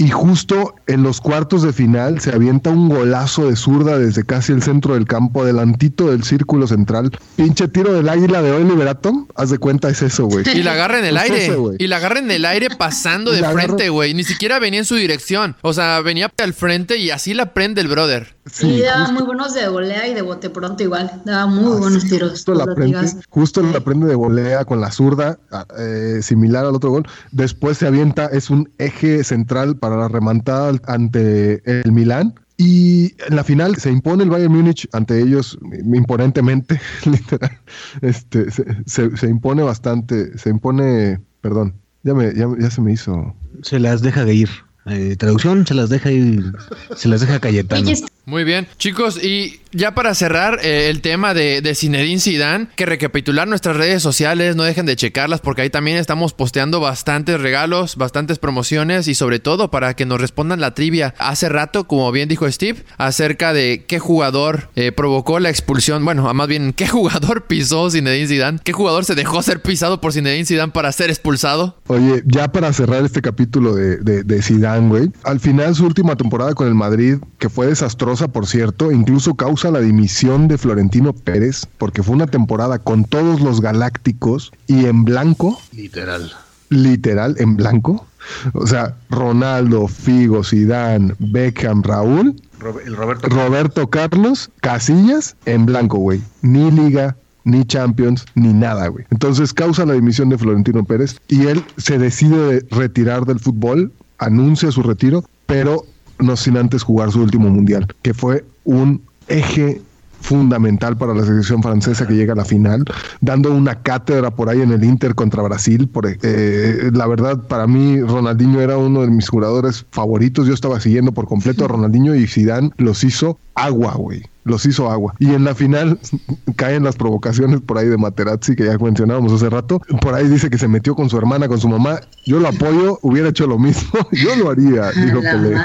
[SPEAKER 6] y justo en los cuartos de final se avienta un golazo de zurda desde casi el centro del campo, adelantito del círculo central. Pinche tiro del águila de Oliver Atom, haz de cuenta es eso, güey.
[SPEAKER 2] Y la agarra en el
[SPEAKER 6] Es
[SPEAKER 2] aire.
[SPEAKER 6] eso,
[SPEAKER 2] y la agarra en el aire pasando de frente, güey. Ni siquiera venía en su dirección. O sea, venía al frente y así la prende el brother.
[SPEAKER 4] Sí, daba
[SPEAKER 6] justo-
[SPEAKER 4] muy buenos de volea y de bote pronto igual. Daba muy buenos tiros.
[SPEAKER 6] Justo la, prende, justo la prende de volea con la zurda, ah, eh, similar al otro gol. Después se avienta, es un eje central para la remontada ante el Milán. Y en la final se impone el Bayern Múnich ante ellos imponentemente, literal. Este, se, se- se impone bastante, se impone, perdón, ya, me, ya, ya se me hizo.
[SPEAKER 7] Se las deja de ir. Eh, traducción, se las deja ir. Se las deja Cayetano.
[SPEAKER 2] Muy bien, chicos, y ya para cerrar eh, el tema de, de Zinedine Zidane, que recapitular nuestras redes sociales, no dejen de checarlas porque ahí también estamos posteando bastantes regalos, bastantes promociones y sobre todo para que nos respondan la trivia. Hace rato, como bien dijo Steve, acerca de qué jugador eh, provocó la expulsión, bueno, más bien qué jugador pisó Zinedine Zidane, qué jugador se dejó ser pisado por Zinedine Zidane para ser expulsado.
[SPEAKER 6] Oye, ya para cerrar este capítulo de, de, de Zidane, güey, al final su última temporada con el Madrid, que fue desastrosa, por cierto, incluso causa la dimisión de Florentino Pérez, porque fue una temporada con todos los galácticos y en blanco,
[SPEAKER 7] Literal.
[SPEAKER 6] literal, en blanco. O sea, Ronaldo, Figo, Zidane, Beckham, Raúl,
[SPEAKER 7] el Roberto.
[SPEAKER 6] Roberto Carlos, Casillas, en blanco, güey. Ni liga, ni Champions, ni nada, güey. Entonces causa la dimisión de Florentino Pérez y él se decide retirar del fútbol, anuncia su retiro, pero no sin antes jugar su último mundial, que fue un eje fundamental para la selección francesa que llega a la final, dando una cátedra por ahí en el Inter contra Brasil. Por, eh, la verdad, para mí Ronaldinho era uno de mis jugadores favoritos. Yo estaba siguiendo por completo a Ronaldinho y Zidane los hizo agua, güey. Los hizo agua. Y en la final caen las provocaciones por ahí de Materazzi, que ya mencionábamos hace rato. Por ahí dice que se metió con su hermana, con su mamá. Yo lo apoyo, hubiera hecho lo mismo. Yo lo haría, dijo
[SPEAKER 4] la
[SPEAKER 6] Pelé.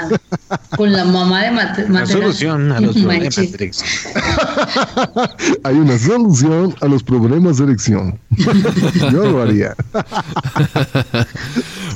[SPEAKER 4] con la mamá de Mate-
[SPEAKER 7] La
[SPEAKER 4] Materazzi.
[SPEAKER 7] solución a los problemas. Matrix.
[SPEAKER 6] Hay una solución a los problemas de elección. Yo lo haría.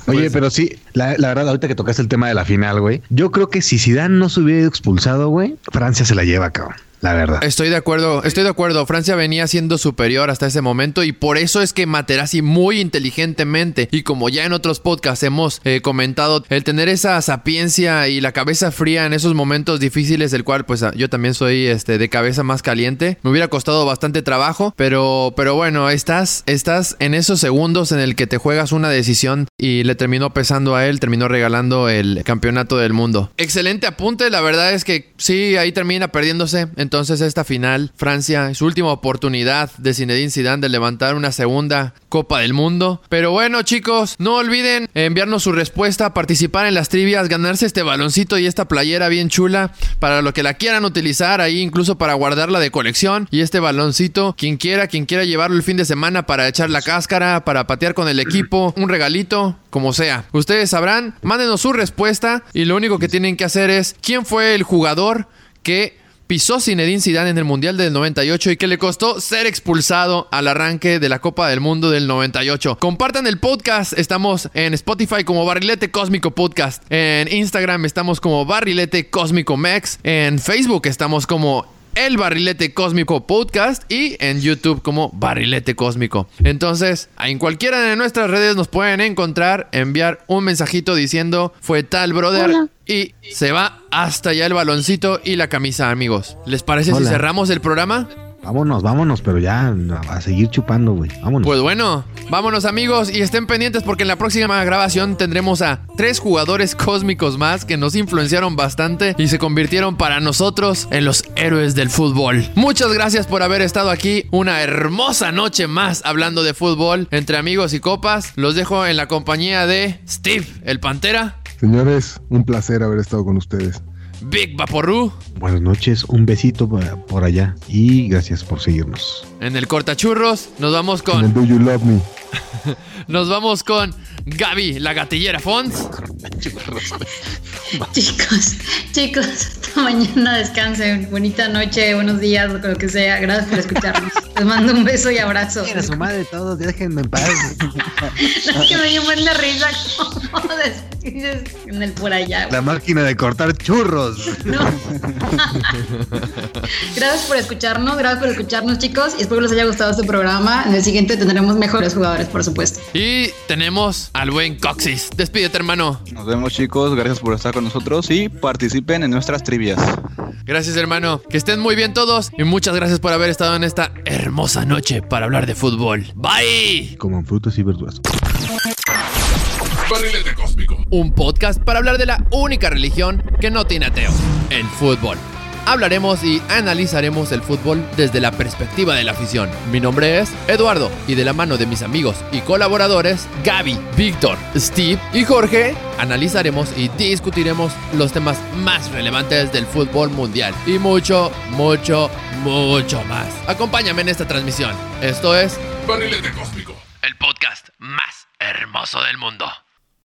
[SPEAKER 7] Oye, pero sí, la, la verdad, ahorita que tocaste el tema de la final, güey, yo creo que si Zidane no se hubiera ido expulsado, güey, Francia se la lleva, cabrón. La verdad.
[SPEAKER 2] Estoy de acuerdo, estoy de acuerdo. Francia venía siendo superior hasta ese momento y por eso es que Materazzi muy inteligentemente y como ya en otros podcasts hemos eh, comentado, el tener esa sapiencia y la cabeza fría en esos momentos difíciles, del cual pues yo también soy este de cabeza más caliente, me hubiera costado bastante trabajo, pero pero bueno, estás estás en esos segundos en el que te juegas una decisión y le terminó pesando a él, terminó regalando el campeonato del mundo. Excelente apunte, la verdad es que sí, ahí termina perdiéndose. Entonces esta final, Francia, su última oportunidad de Zinedine Zidane de levantar una segunda Copa del Mundo. Pero bueno, chicos, no olviden enviarnos su respuesta, participar en las trivias, ganarse este baloncito y esta playera bien chula para lo que la quieran utilizar ahí, incluso para guardarla de colección. Y este baloncito, quien quiera, quien quiera llevarlo el fin de semana para echar la cáscara, para patear con el equipo, un regalito, como sea. Ustedes sabrán, mándenos su respuesta y lo único que tienen que hacer es quién fue el jugador que pisó Zinedine Zidane en el Mundial del 98 y que le costó ser expulsado al arranque de la Copa del Mundo del 98. Compartan el podcast, estamos en Spotify como Barrilete Cósmico Podcast, en Instagram estamos como Barrilete Cósmico Max, en Facebook estamos como el Barrilete Cósmico Podcast y en YouTube como Barrilete Cósmico. Entonces, en cualquiera de nuestras redes nos pueden encontrar, enviar un mensajito diciendo fue tal brother y se va hasta allá el baloncito y la camisa, amigos. ¿Les parece si cerramos el programa?
[SPEAKER 7] Vámonos, vámonos, pero ya a seguir chupando, güey. Vámonos.
[SPEAKER 2] Pues bueno, vámonos amigos y estén pendientes porque en la próxima grabación tendremos a tres jugadores cósmicos más que nos influenciaron bastante y se convirtieron para nosotros en los héroes del fútbol. Muchas gracias por haber estado aquí una hermosa noche más hablando de fútbol entre amigos y copas. Los dejo en la compañía de Steve, el Pantera,
[SPEAKER 6] Señores, un placer haber estado con ustedes.
[SPEAKER 2] Big Vaporru,
[SPEAKER 7] Buenas noches, un besito por allá y gracias por seguirnos.
[SPEAKER 2] en el Cortachurros. Nos vamos
[SPEAKER 6] En el
[SPEAKER 2] con,
[SPEAKER 6] Do You Love Me.
[SPEAKER 2] nos vamos con Gaby, la gatillera Fons.
[SPEAKER 4] Chicos, chicos, hasta mañana descansen. Bonita noche, buenos días, lo que sea. Gracias por escucharnos. Les mando un beso y abrazo.
[SPEAKER 7] A su madre todos, déjenme en paz.
[SPEAKER 4] Es que me dio buena risa como despides en el por allá. güey.
[SPEAKER 7] La máquina de cortar churros.
[SPEAKER 4] No. gracias por escucharnos, gracias por escucharnos, chicos. Y espero que les haya gustado este programa. En el siguiente tendremos mejores jugadores, por supuesto.
[SPEAKER 2] Y tenemos al buen Coxis. Despídete, hermano.
[SPEAKER 5] Nos vemos chicos, gracias por estar con nosotros y participen en nuestras trivias.
[SPEAKER 2] Gracias, hermano. Que estén muy bien todos. Y muchas gracias por haber estado en esta hermosa noche para hablar de fútbol. Bye.
[SPEAKER 7] Como frutas y verduras.
[SPEAKER 1] Barrilete Cósmico.
[SPEAKER 2] Un podcast para hablar de la única religión que no tiene ateo, el fútbol. Hablaremos y analizaremos el fútbol desde la perspectiva de la afición. Mi nombre es Eduardo y de la mano de mis amigos y colaboradores Gaby, Víctor, Steve y Jorge, analizaremos y discutiremos los temas más relevantes del fútbol mundial y mucho, mucho, mucho más. Acompáñame en esta transmisión. Esto es
[SPEAKER 1] Barrilete Cósmico.
[SPEAKER 2] el podcast más hermoso del mundo.